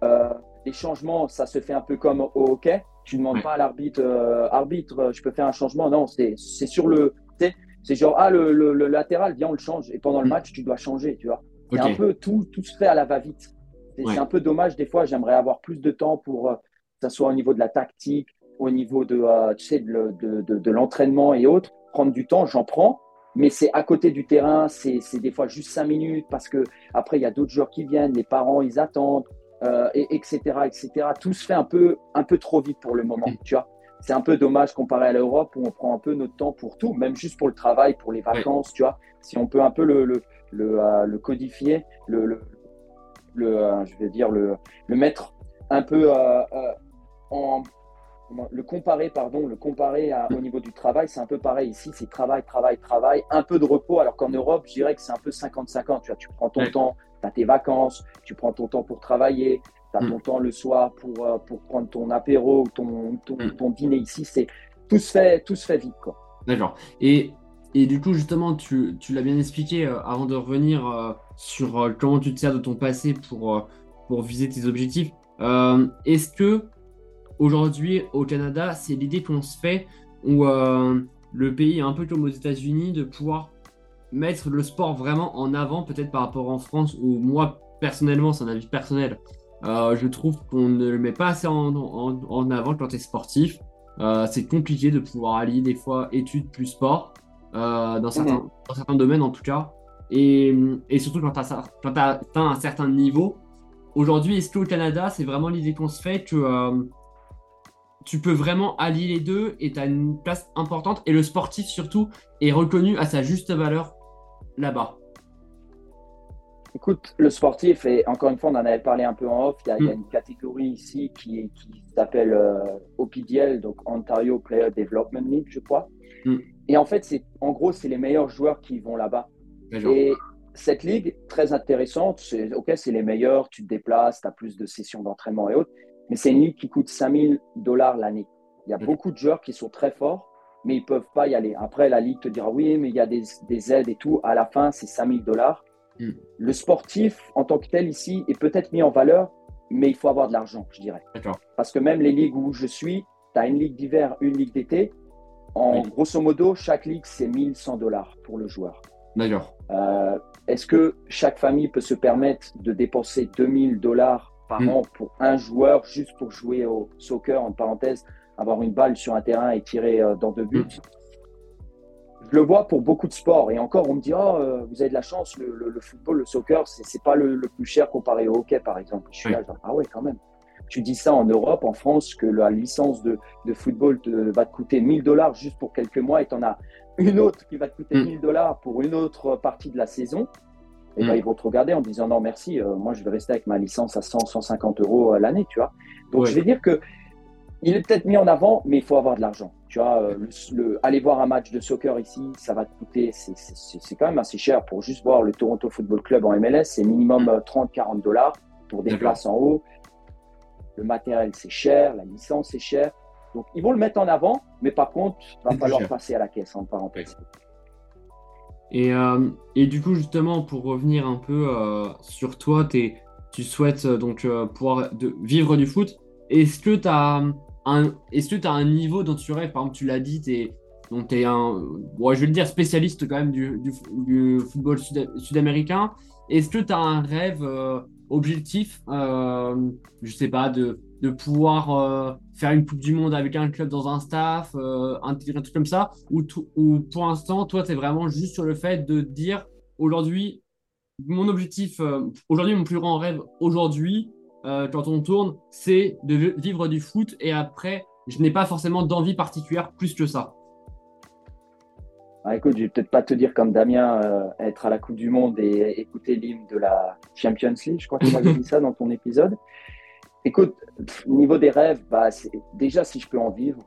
Euh, les changements, ça se fait un peu comme au hockey. Tu ne demandes pas à l'arbitre, euh, arbitre, je peux faire un changement. Non, c'est sur le. C'est genre, ah, le, latéral, viens, on le change. Et pendant le mm. match, tu dois changer, tu vois. C'est un peu tout, tout se fait à la va-vite. C'est un peu dommage. Des fois, j'aimerais avoir plus de temps pour que ça soit au niveau de la tactique, au niveau de, euh, tu sais, de, de, de, l'entraînement et autres, prendre du temps, j'en prends, mais c'est à côté du terrain, c'est des fois juste cinq minutes parce que après il y a d'autres joueurs qui viennent, les parents ils attendent, euh, et, etc., etc. Tout se fait un peu, un peu trop vite pour le moment, tu vois. C'est un peu dommage comparé à l'Europe où on prend un peu notre temps pour tout, même juste pour le travail, pour les vacances, tu vois. Si on peut un peu le, le, le, euh, le codifier, le, le, le je vais dire, le, le mettre un peu en, le comparer, pardon, le comparer au niveau du travail, c'est un peu pareil. Ici, c'est travail, travail, travail, un peu de repos. Alors qu'en Europe, je dirais que c'est un peu 50-50. Tu, vois, tu prends ton temps, tu as tes vacances, tu prends ton temps pour travailler, tu as ton mm. temps le soir pour, euh, pour prendre ton apéro, ton, ton, mm. ton dîner. Ici, c'est tout se fait, tout se fait vite. D'accord. Et, et du coup, justement, tu, tu l'as bien expliqué euh, avant de revenir euh, sur comment tu te sers de ton passé pour, pour viser tes objectifs. Est-ce que Aujourd'hui, au Canada, c'est l'idée qu'on se fait où euh, le pays est un peu comme aux États-Unis de pouvoir mettre le sport vraiment en avant, peut-être par rapport en France, où moi, personnellement, c'est un avis personnel, euh, je trouve qu'on ne le met pas assez en, avant quand tu es sportif. Euh, c'est compliqué de pouvoir allier des fois études plus sport, dans, certains, dans certains domaines en tout cas. Et, et surtout quand tu atteint un certain niveau. Aujourd'hui, est-ce qu'au Canada, c'est vraiment l'idée qu'on se fait que tu peux vraiment allier les deux et tu as une place importante. Et le sportif, surtout, est reconnu à sa juste valeur là-bas. Écoute, le sportif, et encore une fois, on en avait parlé un peu en off, il y a, mm. une catégorie ici qui, qui s'appelle euh, OPDL, donc Ontario Player Development League, je crois. Mm. Et en fait, c'est en gros, c'est les meilleurs joueurs qui vont là-bas. Et cette ligue, très intéressante, c'est ok, c'est les meilleurs, tu te déplaces, tu as plus de sessions d'entraînement et autres, mais c'est une ligue qui coûte 5000 dollars l'année. Il y a beaucoup de joueurs qui sont très forts, mais ils ne peuvent pas y aller. Après, la ligue te dira oui, mais il y a des, des aides et tout. À la fin, c'est 5000 dollars. Hmm. Le sportif, en tant que tel, ici, est peut-être mis en valeur, mais il faut avoir de l'argent, je dirais. Parce que même les ligues où je suis, tu as une ligue d'hiver, une ligue d'été. En grosso modo, chaque ligue, c'est 1100 dollars pour le joueur. D'accord. Euh, Est-ce que chaque famille peut se permettre de dépenser 2000 dollars par hmm. an pour un joueur juste pour jouer au soccer, en parenthèse, avoir une balle sur un terrain et tirer euh, dans deux buts. je le vois pour beaucoup de sports. Et encore, on me dit, oh, vous avez de la chance, le, football, le soccer, c'est pas le, plus cher comparé au hockey, par exemple. Je suis là, ah ouais, quand même. Tu dis ça en Europe, en France, que la licence de, football va te coûter 1000 dollars juste pour quelques mois et tu en as une autre qui va te coûter 1000 mm. dollars pour une autre partie de la saison. Et ben, mm. ils vont te regarder en disant non, merci, euh, moi je vais rester avec ma licence à 100, 150 euros à l'année, tu vois. Donc je vais dire que il est peut-être mis en avant, mais il faut avoir de l'argent. Tu vois, euh, le, aller voir un match de soccer ici, ça va te coûter, c'est quand même assez cher pour juste voir le Toronto Football Club en MLS, c'est minimum 30-40 mm. dollars pour des places en haut. Le matériel, c'est cher, la licence, c'est cher. Donc, ils vont le mettre en avant, mais par contre, il va falloir passer à la caisse, en parenthèse. Et, euh, et, du coup, justement, pour revenir un peu euh, sur toi, tu souhaites donc pouvoir de, vivre du foot. Est-ce que tu as que tu as un niveau dont tu rêves? Par exemple, tu l'as dit, tu es, un, je vais dire, spécialiste quand même du, football sud-américain. Est-ce que tu as un rêve euh, objectif, euh, je sais pas, de, pouvoir euh, faire une Coupe du Monde avec un club dans un staff, un, un, truc comme ça ou, ou pour l'instant, toi, tu es vraiment juste sur le fait de dire aujourd'hui, mon objectif, aujourd'hui, mon plus grand rêve aujourd'hui, euh, quand on tourne, c'est de vivre du foot et après, je n'ai pas forcément d'envie particulière plus que ça. Ah, écoute, je vais peut-être pas te dire comme Damien, euh, être à la Coupe du Monde et écouter l'hymne de la Champions League. Je crois que tu m'avais dit ça dans ton épisode. Écoute, niveau des rêves, bah, déjà si je peux en vivre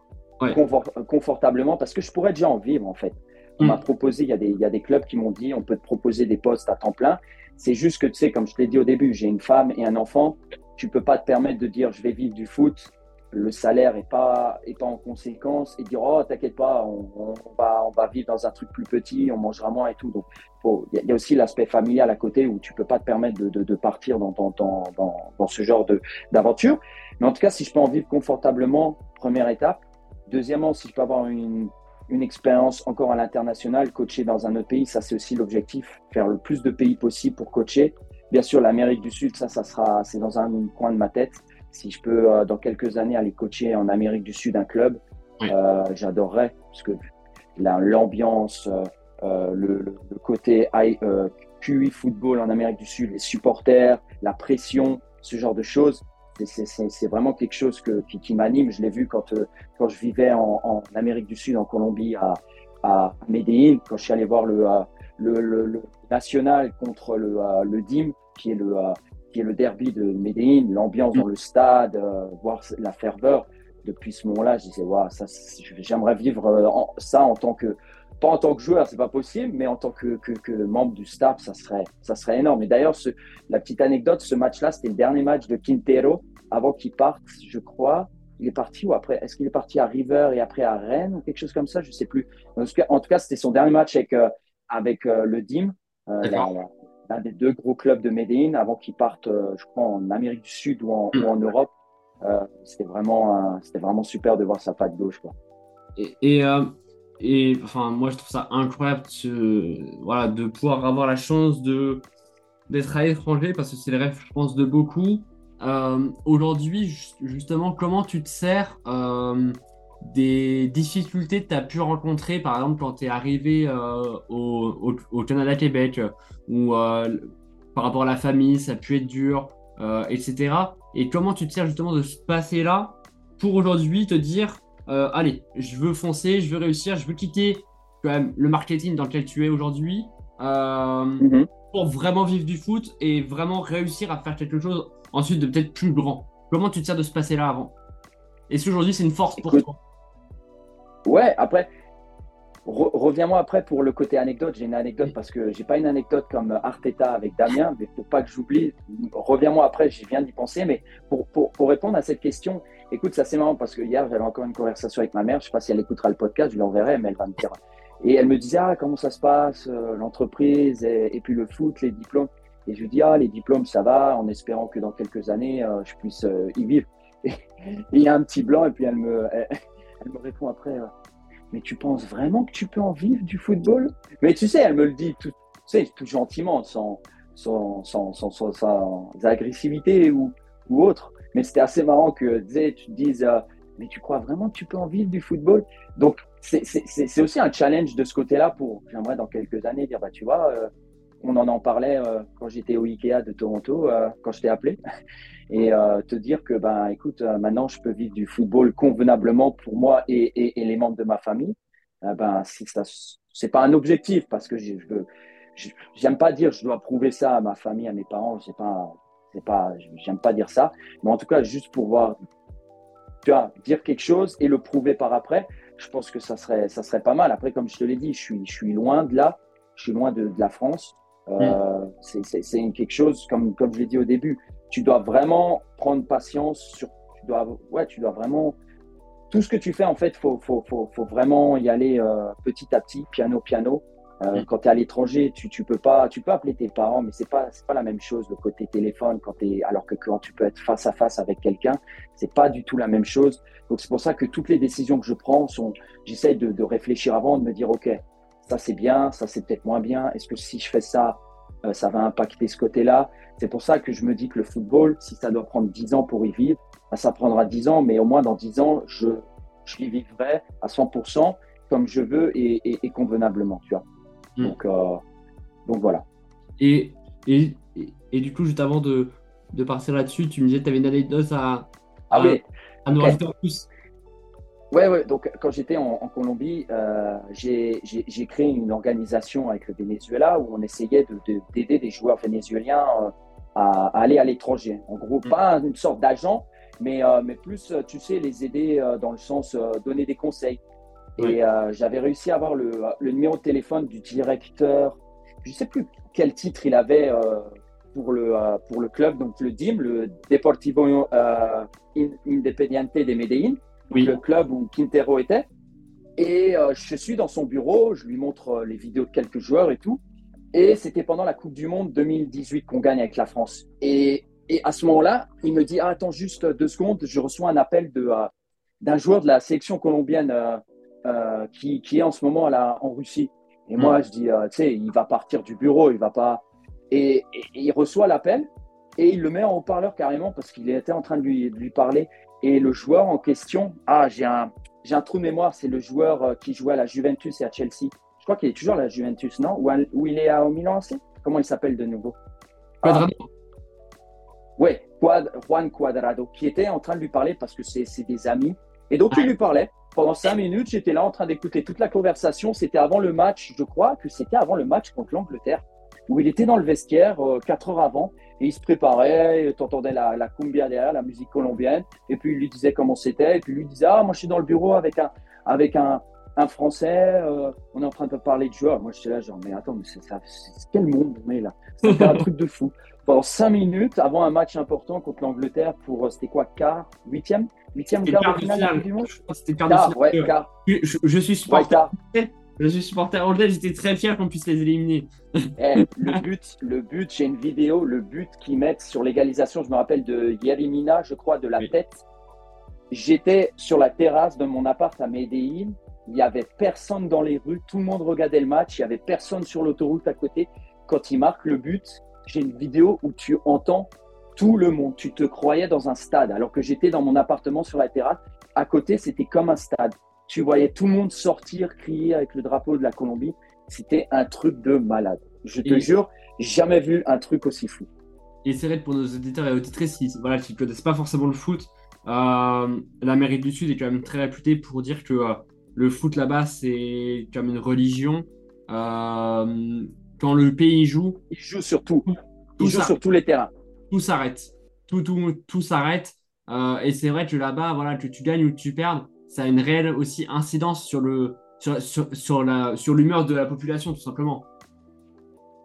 confortablement, parce que je pourrais déjà en vivre en fait. On m'a mm. proposé, il y, a des, il y a des clubs qui m'ont dit, on peut te proposer des postes à temps plein. C'est juste que, tu sais, comme je te l'ai dit au début, j'ai une femme et un enfant tu peux pas te permettre de dire je vais vivre du foot, le salaire est pas est pas en conséquence et dire oh t'inquiète pas, on, va on va vivre dans un truc plus petit, on mangera moins et tout. Donc il y, a aussi l'aspect familial à côté où tu peux pas te permettre de, de, partir dans, dans, dans, dans, ce genre de d'aventure. Mais en tout cas, si je peux en vivre confortablement, première étape. Deuxièmement, si je peux avoir une, une expérience encore à l'international, coacher dans un autre pays, ça c'est aussi l'objectif, faire le plus de pays possible pour coacher Bien sûr, l'Amérique du Sud, ça, ça sera, c'est dans un coin de ma tête. Si je peux, euh, dans quelques années, aller coacher en Amérique du Sud un club, euh, j'adorerais, parce que l'ambiance, euh, le, le, côté QI football en Amérique du Sud, les supporters, la pression, ce genre de choses, c'est vraiment quelque chose que, qui, qui m'anime. Je l'ai vu quand, quand je vivais en, en, Amérique du Sud, en Colombie, à, à Medellín, quand je suis allé voir le, le, le, national contre le, euh, le DIM, qui est le, qui est le derby de Medellín, l'ambiance dans le stade, euh, voir la ferveur. Depuis ce moment-là, je disais, ça, j'aimerais vivre ça en tant que, pas en tant que joueur, c'est pas possible, mais en tant que, que, que, membre du staff, ça serait, ça serait énorme. Et d'ailleurs, la petite anecdote, ce match-là, c'était le dernier match de Quintero avant qu'il parte, je crois. Il est parti ou après Est-ce qu'il est parti à River et après à Rennes ou quelque chose comme ça? Je sais plus. En tout cas, c'était son dernier match avec, avec le DIM. Euh, l'un des deux gros clubs de Medellín avant qu'ils partent, euh, je crois, en Amérique du Sud ou en, hmm. Europe. Euh, c'était vraiment, c'était vraiment super de voir sa patte gauche. Quoi. Et, et, enfin, moi, je trouve ça incroyable de, voilà, de pouvoir avoir la chance de d'être à l'étranger parce que c'est le rêve, je pense, de beaucoup. Aujourd'hui, justement, comment tu te sers des difficultés que tu as pu rencontrer, par exemple, quand tu es arrivé euh, au, au, Canada-Québec, ou euh, par rapport à la famille, ça a pu être dur, euh, etc. Et comment tu te sers justement de ce passé-là pour aujourd'hui te dire, allez, je veux foncer, je veux réussir, je veux quitter quand même le marketing dans lequel tu es aujourd'hui, mhm. pour vraiment vivre du foot et vraiment réussir à faire quelque chose ensuite de peut-être plus grand. Comment tu te sers de ce passé-là avant? Est-ce qu'aujourd'hui c'est une force pour toi? Ouais, après, reviens-moi après pour le côté anecdote. J'ai une anecdote parce que j'ai pas une anecdote comme Arteta avec Damien, mais faut pas que j'oublie. Reviens-moi après, j'y viens d'y penser. Mais pour, pour, pour, répondre à cette question, écoute, ça c'est marrant parce que hier j'avais encore une conversation avec ma mère. Je sais pas si elle écoutera le podcast, je l'enverrai, mais elle va me dire. Et elle me disait ah comment ça se passe euh, l'entreprise et, puis le foot, les diplômes? Et je lui dis ah les diplômes ça va, en espérant que dans quelques années euh, je puisse euh, y vivre. Et il y a un petit blanc et puis elle me elle me répond après, euh, mais tu penses vraiment que tu peux en vivre du football? Mais tu sais, elle me le dit tout, tu sais, tout gentiment, sans, sans, sans, sans, agressivité ou, ou autre. Mais c'était assez marrant que tu te dises, euh, mais tu crois vraiment que tu peux en vivre du football? Donc, c'est aussi un challenge de ce côté-là pour, j'aimerais dans quelques années dire, bah, tu vois, euh, on en parlait euh, quand j'étais au Ikea de Toronto, euh, quand je t'ai appelé, et te dire que, ben, écoute, maintenant, je peux vivre du football convenablement pour moi et, les membres de ma famille. ben, si ça, c'est pas un objectif parce que je, j'aime pas dire je dois prouver ça à ma famille, à mes parents. C'est pas, c'est pas, j'aime pas dire ça. Mais en tout cas, juste pour voir, tu vois, dire quelque chose et le prouver par après, je pense que ça serait, ça serait pas mal. Après, comme je te l'ai dit, je suis, je suis loin de là, je suis loin de la France. Euh, mm. C'est quelque chose, comme, comme je l'ai dit au début, tu dois vraiment prendre patience. Sur, tu, dois, ouais, tu dois vraiment. Tout ce que tu fais, en fait, il faut, faut, faut, faut, vraiment y aller euh, petit à petit, piano, piano. Euh, mm. Quand tu es à l'étranger, tu, tu peux pas, tu peux appeler tes parents, mais c'est pas, pas la même chose le côté téléphone quand es, alors que quand tu peux être face à face avec quelqu'un, c'est pas du tout la même chose. Donc c'est pour ça que toutes les décisions que je prends sont, j'essaie de, de, réfléchir avant, de me dire ok, ça c'est bien, ça c'est peut-être moins bien. Est-ce que si je fais ça, euh, ça va impacter ce côté-là? C'est pour ça que je me dis que le football, si ça doit prendre 10 ans pour y vivre, bah, ça prendra 10 ans, mais au moins dans 10 ans, je, je y vivrai à 100% comme je veux et, et, et convenablement, tu vois. Mm. Donc, euh, donc voilà. Et, et, et, du coup, juste avant de, de partir là-dessus, tu me disais que tu avais une anecdote à, ah, oui. à nous rajouter en plus. Ouais, ouais, donc quand j'étais en, Colombie, euh, j'ai créé une organisation avec le Venezuela où on essayait d'aider de, des joueurs vénézuéliens euh, à, aller à l'étranger. En gros, mm. pas une sorte d'agent, mais, euh, mais plus, tu sais, les aider dans le sens donner des conseils. Et euh, j'avais réussi à avoir le, le, numéro de téléphone du directeur, je ne sais plus quel titre il avait euh, pour, le, euh, pour le club, donc le DIM, le Deportivo Independiente de Medellín, le club où Quintero était. Et je suis dans son bureau, je lui montre les vidéos de quelques joueurs et tout. Et c'était pendant la Coupe du Monde 2018 qu'on gagne avec la France. Et, et à ce moment-là, il me dit ah, Attends juste deux secondes, je reçois un appel d'un joueur de la sélection colombienne euh, qui, qui, est en ce moment à en Russie. Et moi, mm. je dis, euh, tu sais, il va partir du bureau, il va pas. Et, il reçoit l'appel et il le met en haut-parleur carrément parce qu'il était en train de lui, de lui, parler. Et le joueur en question, ah, j'ai un, j'ai un trou de mémoire, c'est le joueur euh, qui jouait à la Juventus et à Chelsea. Je crois qu'il est toujours à la Juventus, non? Ou, ou, il est à, au Milan aussi? Comment il s'appelle de nouveau? Quadrado. Ah. Oui, Quad, Juan Cuadrado, qui était en train de lui parler parce que c'est, c'est des amis. Et donc, il lui parlait. Pendant cinq minutes, j'étais là en train d'écouter toute la conversation. C'était avant le match, je crois que c'était avant le match contre l'Angleterre, où il était dans le vestiaire euh, quatre heures avant et il se préparait. Tu entendais la, la cumbia derrière, la musique colombienne, et puis il lui disait comment c'était. Et puis lui disait Ah, moi je suis dans le bureau avec un, avec un, un Français, euh, on est en train de parler de joueurs. Moi j'étais là, genre, mais attends, mais c'est quel monde on est là? C'était un truc de fou. Pendant cinq minutes avant un match important contre l'Angleterre pour, euh, c'était quoi, quart, huitième? Huitième quart de finale du monde? C'était quart, ouais, quart. Je, je, suis supporter. Je suis supporter anglais, j'étais très fier qu'on puisse les éliminer. Eh, le but, le but, j'ai une vidéo, le but qu'ils mettent sur l'égalisation, je me rappelle de Yerimina, je crois, de la tête. J'étais sur la terrasse de mon appart à Medellín. Il n'y avait personne dans les rues, tout le monde regardait le match, il n'y avait personne sur l'autoroute à côté. Quand il marque le but, j'ai une vidéo où tu entends tout le monde. Tu te croyais dans un stade, alors que j'étais dans mon appartement sur la terrasse. À côté, c'était comme un stade. Tu voyais tout le monde sortir, crier avec le drapeau de la Colombie. C'était un truc de malade. Je te jure, jamais vu un truc aussi fou. Et c'est vrai pour nos auditeurs et auditrices qui voilà, ne connaissent pas forcément le foot, euh, l'Amérique du Sud est quand même très réputée pour dire que euh, le foot là-bas, c'est comme une religion. Euh, quand le pays joue. Il joue sur tout. Il joue sur tous les terrains tout s'arrête. Tout, tout, tout s'arrête. Et c'est vrai que là-bas, voilà, que tu gagnes ou que tu perdes, ça a une réelle aussi incidence sur le sur, sur, la sur l'humeur de la population, tout simplement.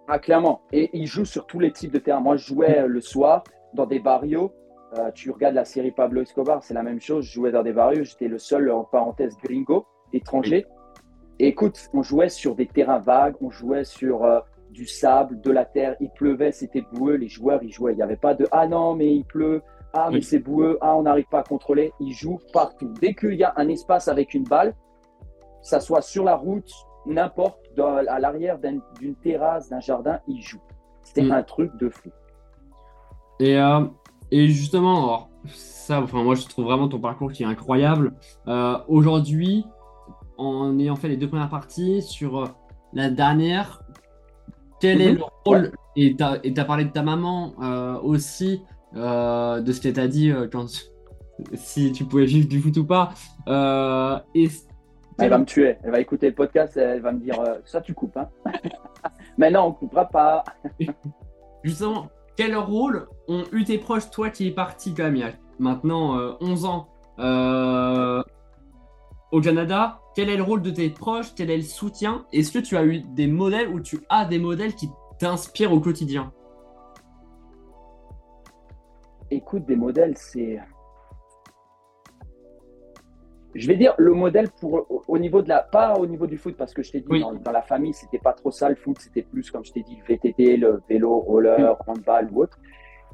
Ah, clairement. Et il joue sur tous les types de terrains. Moi, je jouais euh, le soir dans des barrios. Euh, tu regardes la série Pablo Escobar, c'est la même chose. Je jouais dans des barrios. J'étais le seul, en parenthèse, gringo, étranger. écoute, on jouait sur des terrains vagues. On jouait sur du sable, de la terre, il pleuvait, c'était boueux, les joueurs ils jouaient. Il n'y avait pas de ah non, mais il pleut, ah mais c'est boueux, ah on n'arrive pas à contrôler. Ils jouent partout. Dès qu'il y a un espace avec une balle, ça soit sur la route, n'importe, à l'arrière d'une terrasse, d'un jardin, ils jouent. C'était mm. un truc de fou. Et, euh, et justement, ça, enfin, moi, je trouve vraiment ton parcours qui est incroyable. Euh, aujourd'hui, en ayant fait les deux premières parties, sur euh, la dernière, quel est mhm. le rôle Et tu as, parlé de ta maman euh, aussi, de ce qu'elle t'a dit quand si tu pouvais vivre du foot ou pas. et elle va me tuer. Elle va écouter le podcast et elle va me dire Ça, tu coupes. Hein Mais non, on coupera pas. Justement, quel rôle ont eu tes proches, toi qui es parti quand même il y a maintenant 11 ans au Canada, quel est le rôle de tes proches Quel est le soutien? Est-ce que tu as eu des modèles ou tu as des modèles qui t'inspirent au quotidien? Écoute, des modèles, c'est. Je vais dire le modèle pour au niveau de la pas au niveau du foot parce que je t'ai dit dans, la famille c'était pas trop ça le foot c'était plus comme je t'ai dit le VTT le vélo roller handball ou autre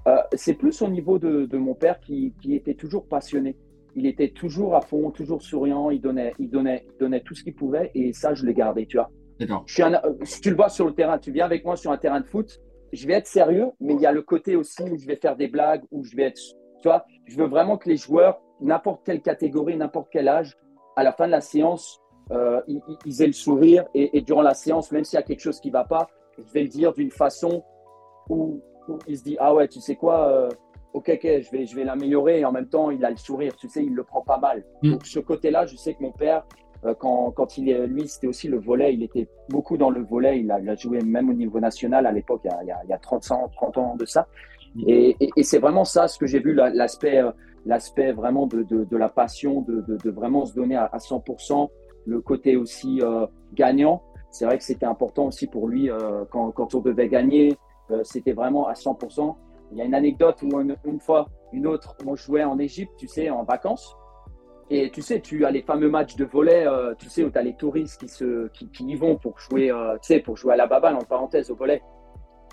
euh, c'est plus au niveau de, mon père qui, qui, était toujours passionné il était toujours à fond, toujours souriant, il donnait, il donnait, il donnait tout ce qu'il pouvait et ça, je l'ai gardé, tu vois. Je suis un, si tu le vois sur le terrain, tu viens avec moi sur un terrain de foot, je vais être sérieux, mais il y a le côté aussi où je vais faire des blagues, où je vais être, tu vois, je veux vraiment que les joueurs, n'importe quelle catégorie, n'importe quel âge, à la fin de la séance, euh, ils, aient le sourire et, durant la séance, même s'il y a quelque chose qui ne va pas, je vais le dire d'une façon où, où, il se dit, ah ouais, tu sais quoi, euh, ok, ok, je vais, je vais l'améliorer et en même temps, il a le sourire, tu sais, il le prend pas mal. Mm. Donc, ce côté-là, je sais que mon père, quand, quand il est, lui, c'était aussi le volet, il était beaucoup dans le volet, il a, joué même au niveau national à l'époque, il, y a, il y a 30 ans, 30 ans de ça. Et, c'est vraiment ça, ce que j'ai vu, l'aspect, euh, l'aspect vraiment de, de, la passion, de, de, vraiment se donner à, 100%, le côté aussi euh, gagnant. C'est vrai que c'était important aussi pour lui quand, quand on devait gagner, c'était vraiment à 100%. Il y a une anecdote où une, fois, une autre, on jouait en Égypte, tu sais, en vacances. Et tu sais, tu as les fameux matchs de volet, euh, tu sais, où tu as les touristes qui, se, qui, y vont pour jouer, euh, pour jouer à la baballe, en parenthèse, au volet.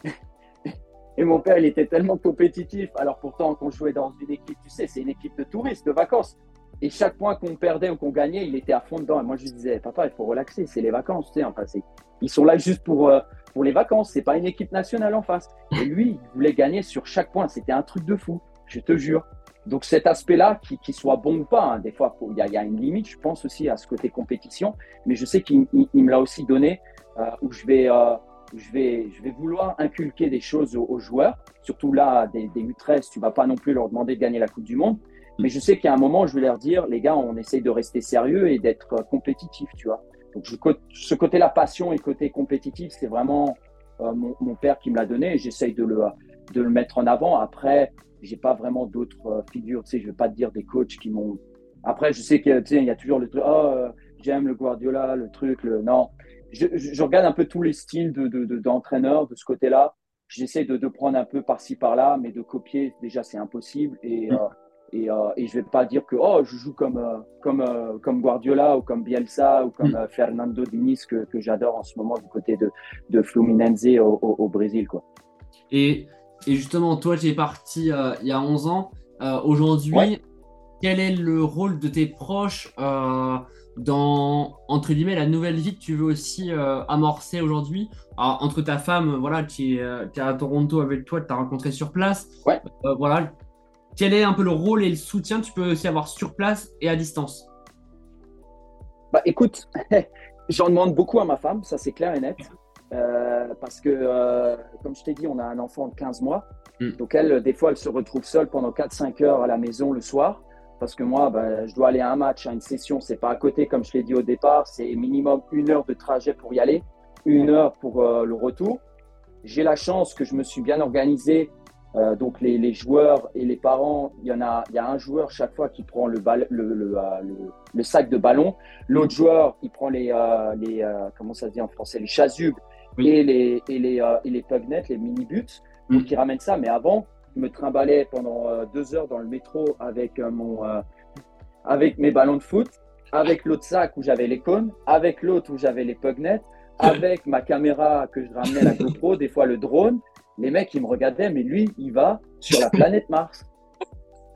Et mon père, il était tellement compétitif. Alors pourtant, quand on jouait dans une équipe, tu sais, c'est une équipe de touristes, de vacances. Et chaque point qu'on perdait ou qu'on gagnait, il était à fond dedans. Et moi, je lui disais, papa, il faut relaxer, c'est les vacances, tu sais. Ils sont là juste pour, euh, pour les vacances. C'est pas une équipe nationale en face. Et lui, il voulait gagner sur chaque point. C'était un truc de fou, je te jure. Donc cet aspect-là, qu'il soit bon ou pas, hein, des fois, il y, a une limite, je pense aussi à ce côté compétition, mais je sais qu'il me l'a aussi donné, euh, où je vais, euh, je, vais, je vais vouloir inculquer des choses aux, joueurs, surtout là, des, des U13, tu vas pas non plus leur demander de gagner la Coupe du Monde, mais je sais qu'à un moment, je vais leur dire, les gars, on essaye de rester sérieux et d'être compétitif, tu vois. Donc, ce côté-là, passion et côté compétitif, c'est vraiment euh, mon, père qui me l'a donné et j'essaye de le, de le mettre en avant. Après, j'ai pas vraiment d'autres euh, figures. Tu sais, je vais pas te dire des coachs qui m'ont. Après, je sais qu'il y a toujours le truc. Oh, euh, j'aime le Guardiola, le truc. Le... Non, je, regarde un peu tous les styles d'entraîneurs de, de, de ce côté-là. J'essaie de, de, prendre un peu par-ci par-là, mais de copier, déjà, c'est impossible. Et, mm. Et, euh, et, je vais pas dire que oh, je joue comme, euh, comme, euh, comme Guardiola ou comme Bielsa ou comme mm. euh, Fernando Diniz que, que j'adore en ce moment du côté de, de Fluminense au, au, Brésil. Quoi. Et, et, justement, toi, tu es parti il y a 11 ans. Aujourd'hui, quel est le rôle de tes proches dans, entre guillemets, la nouvelle vie que tu veux aussi amorcer aujourd'hui? Entre ta femme, voilà, qui est, qui est à Toronto avec toi, tu as rencontré sur place. Ouais. voilà, quel est un peu le rôle et le soutien que tu peux aussi avoir sur place et à distance? Bah, Écoute, j'en demande beaucoup à ma femme, ça c'est clair et net. Euh, parce que, euh, comme je t'ai dit, on a un enfant de 15 mois. Hmm. Donc, elle, des fois, elle se retrouve seule pendant 4-5 heures à la maison le soir. Parce que moi, bah, je dois aller à un match, à une session. C'est pas à côté, comme je l'ai dit au départ. C'est minimum une heure de trajet pour y aller, une heure pour euh, le retour. J'ai la chance que je me suis bien organisé euh, donc les, joueurs et les parents, il y en a, il y a un joueur chaque fois qui prend le, le, euh, le, sac de ballon. L'autre joueur, il prend les, euh, les comment ça se dit en français, les chasubles et les et les et les les mini buts. Donc mm. il ramène ça. Mais avant, je me trimballais pendant deux heures dans le métro avec mon avec mes ballons de foot, avec l'autre sac où j'avais les cônes, avec l'autre où j'avais les pugnets, avec ma caméra que je ramenais la GoPro, des fois le drone les mecs, ils me regardaient, mais lui, il va sur la planète Mars.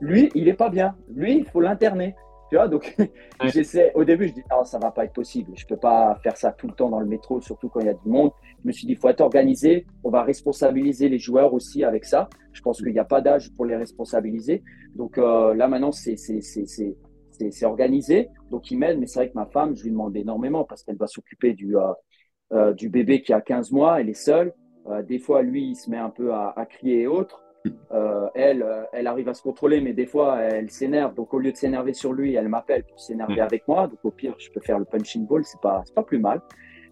Lui, il est pas bien. Lui, il faut l'interner. Tu vois, donc j'essaie. Au début, je dis non, ça va pas être possible. Je peux pas faire ça tout le temps dans le métro, surtout quand il y a du monde. Je me suis dit, il faut être organisé. On va responsabiliser les joueurs aussi avec ça. Je pense qu'il n'y a pas d'âge pour les responsabiliser. Donc euh, là, maintenant, c'est c'est organisé. Donc il m'aide, mais c'est vrai que ma femme, je lui demande énormément parce qu'elle va s'occuper du euh, euh, du bébé qui a 15 mois. Elle est seule. des fois, lui, il se met un peu à, à crier et autres. Euh, elle, euh, elle arrive à se contrôler, mais des fois, elle s'énerve. Donc, au lieu de s'énerver sur lui, elle m'appelle pour s'énerver mm. avec moi. Donc, au pire, je peux faire le punching ball. C'est pas, pas plus mal.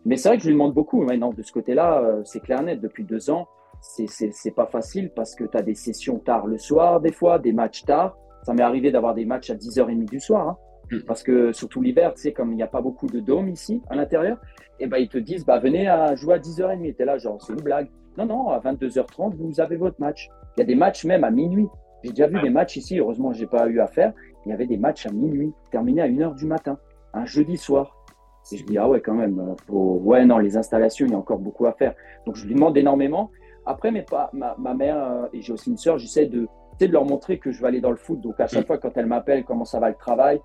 Mais c'est vrai que je lui demande beaucoup. Maintenant, de ce côté-là, euh, c'est clair net. Depuis deux ans, c'est pas facile parce que tu as des sessions tard le soir, des fois, des matchs tard. Ça m'est arrivé d'avoir des matchs à 10h30 du soir. Hein. Mm. Parce que surtout l'hiver, tu sais, comme il n'y a pas beaucoup de dômes ici à l'intérieur, et eh ben ils te disent, bah venez à jouer à 10h30. Tu es là, genre, c'est une blague. Non, non, à 22h30, vous avez votre match. Il y a des matchs même à minuit. J'ai déjà vu des matchs ici, heureusement, je n'ai pas eu à faire. Il y avait des matchs à minuit, terminés à 1h du matin, un jeudi soir. Et je dis, ah ouais, quand même, euh, ouais, non, les installations, il y a encore beaucoup à faire. Donc, je lui demande énormément. Après, mais pas, ma, ma mère, euh, et j'ai aussi une sœur, j'essaie de, de leur montrer que je vais aller dans le foot. Donc, à chaque mm. fois, quand elle m'appelle, comment ça va le travail,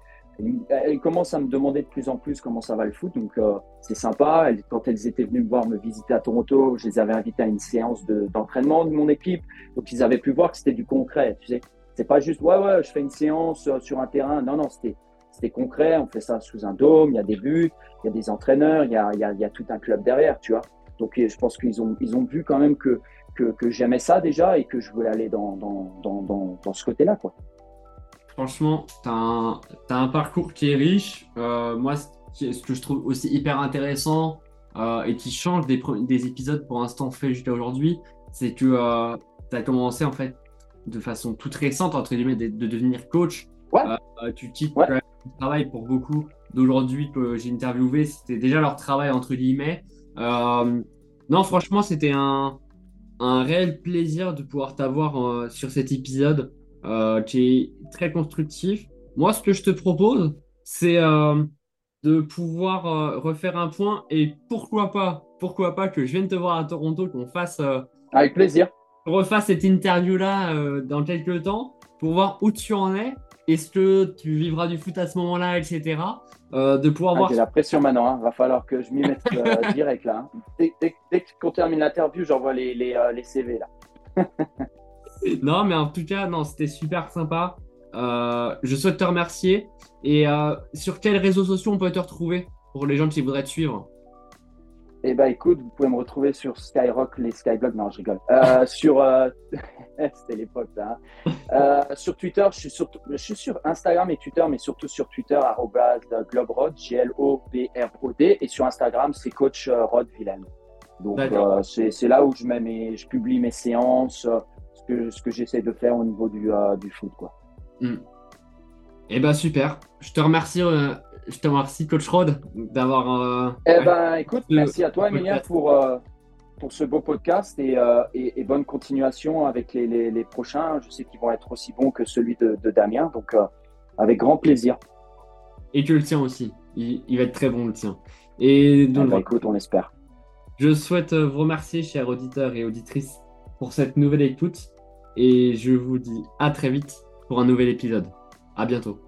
elle commence à me demander de plus en plus comment ça va le foot, donc euh, c'est sympa. quand elles étaient venues me voir me visiter à Toronto, je les avais invitées à une séance d'entraînement de, mon équipe, donc ils avaient pu voir que c'était du concret. Tu sais, c'est pas juste ouais ouais, je fais une séance euh, sur un terrain. Non non, c'était c'était concret. On fait ça sous un dôme. Il y a des buts, il y a des entraîneurs, il y a, tout un club derrière, tu vois. Donc je pense qu'ils ont ils ont vu quand même que que, j'aimais ça déjà et que je voulais aller dans dans, dans, dans, dans ce côté-là quoi. Franchement, tu as, un parcours qui est riche. Euh, moi, ce que je trouve aussi hyper intéressant euh, et qui change des, des épisodes pour l'instant faits jusqu'à aujourd'hui, c'est que euh, tu as commencé en fait de façon toute récente, entre guillemets, de, devenir coach. tu quittes ouais. le travail pour beaucoup d'aujourd'hui que j'ai interviewé. C'était déjà leur travail, entre guillemets. non, franchement, c'était un, un réel plaisir de pouvoir t'avoir sur cet épisode. Euh, qui est très constructif. Moi, ce que je te propose, c'est euh, de pouvoir euh, refaire un point et pourquoi pas, pourquoi pas que je vienne te voir à Toronto, qu'on fasse. Avec plaisir. Refasse cette interview-là dans quelques temps pour voir où tu en es. Est-ce que tu vivras du foot à ce moment-là, etc. de pouvoir ah, voir. J'ai la pression maintenant. Hein. Va falloir que je m'y mette direct là. Hein. Dès, dès, qu'on termine l'interview, j'envoie les, les, les CV là. non, mais en tout cas, non, c'était super sympa. Euh, je souhaite te remercier. Et euh, sur quels réseaux sociaux on peut te retrouver pour les gens qui voudraient te suivre? Eh ben, écoute, vous pouvez me retrouver sur Skyrock, les Skyblogs. Non, je rigole. Euh, sur, c'était l'époque là. Hein. sur Twitter, je suis sur, je suis sur Instagram et Twitter, mais surtout sur Twitter @globrod, G L O B R O D, et sur Instagram, c'est Coach Rod Villain. Donc c'est là où je mets mes, je publie mes séances ce que j'essaie de faire au niveau du, euh, du foot. Quoi. Hmm. Eh ben super. Je te remercie, euh, je te remercie Coach Rod d'avoir. Euh, eh ben écoute, merci à toi Emilien pour, pour ce beau podcast et, et, bonne continuation avec les, les, prochains. Je sais qu'ils vont être aussi bons que celui de, Damien, donc avec grand plaisir. Et que le tien aussi. Il, va être très bon le tien. Et donc, eh ben, écoute, on espère. Je souhaite vous remercier, chers auditeurs et auditrices, pour cette nouvelle écoute et je vous dis à très vite pour un nouvel épisode. À bientôt.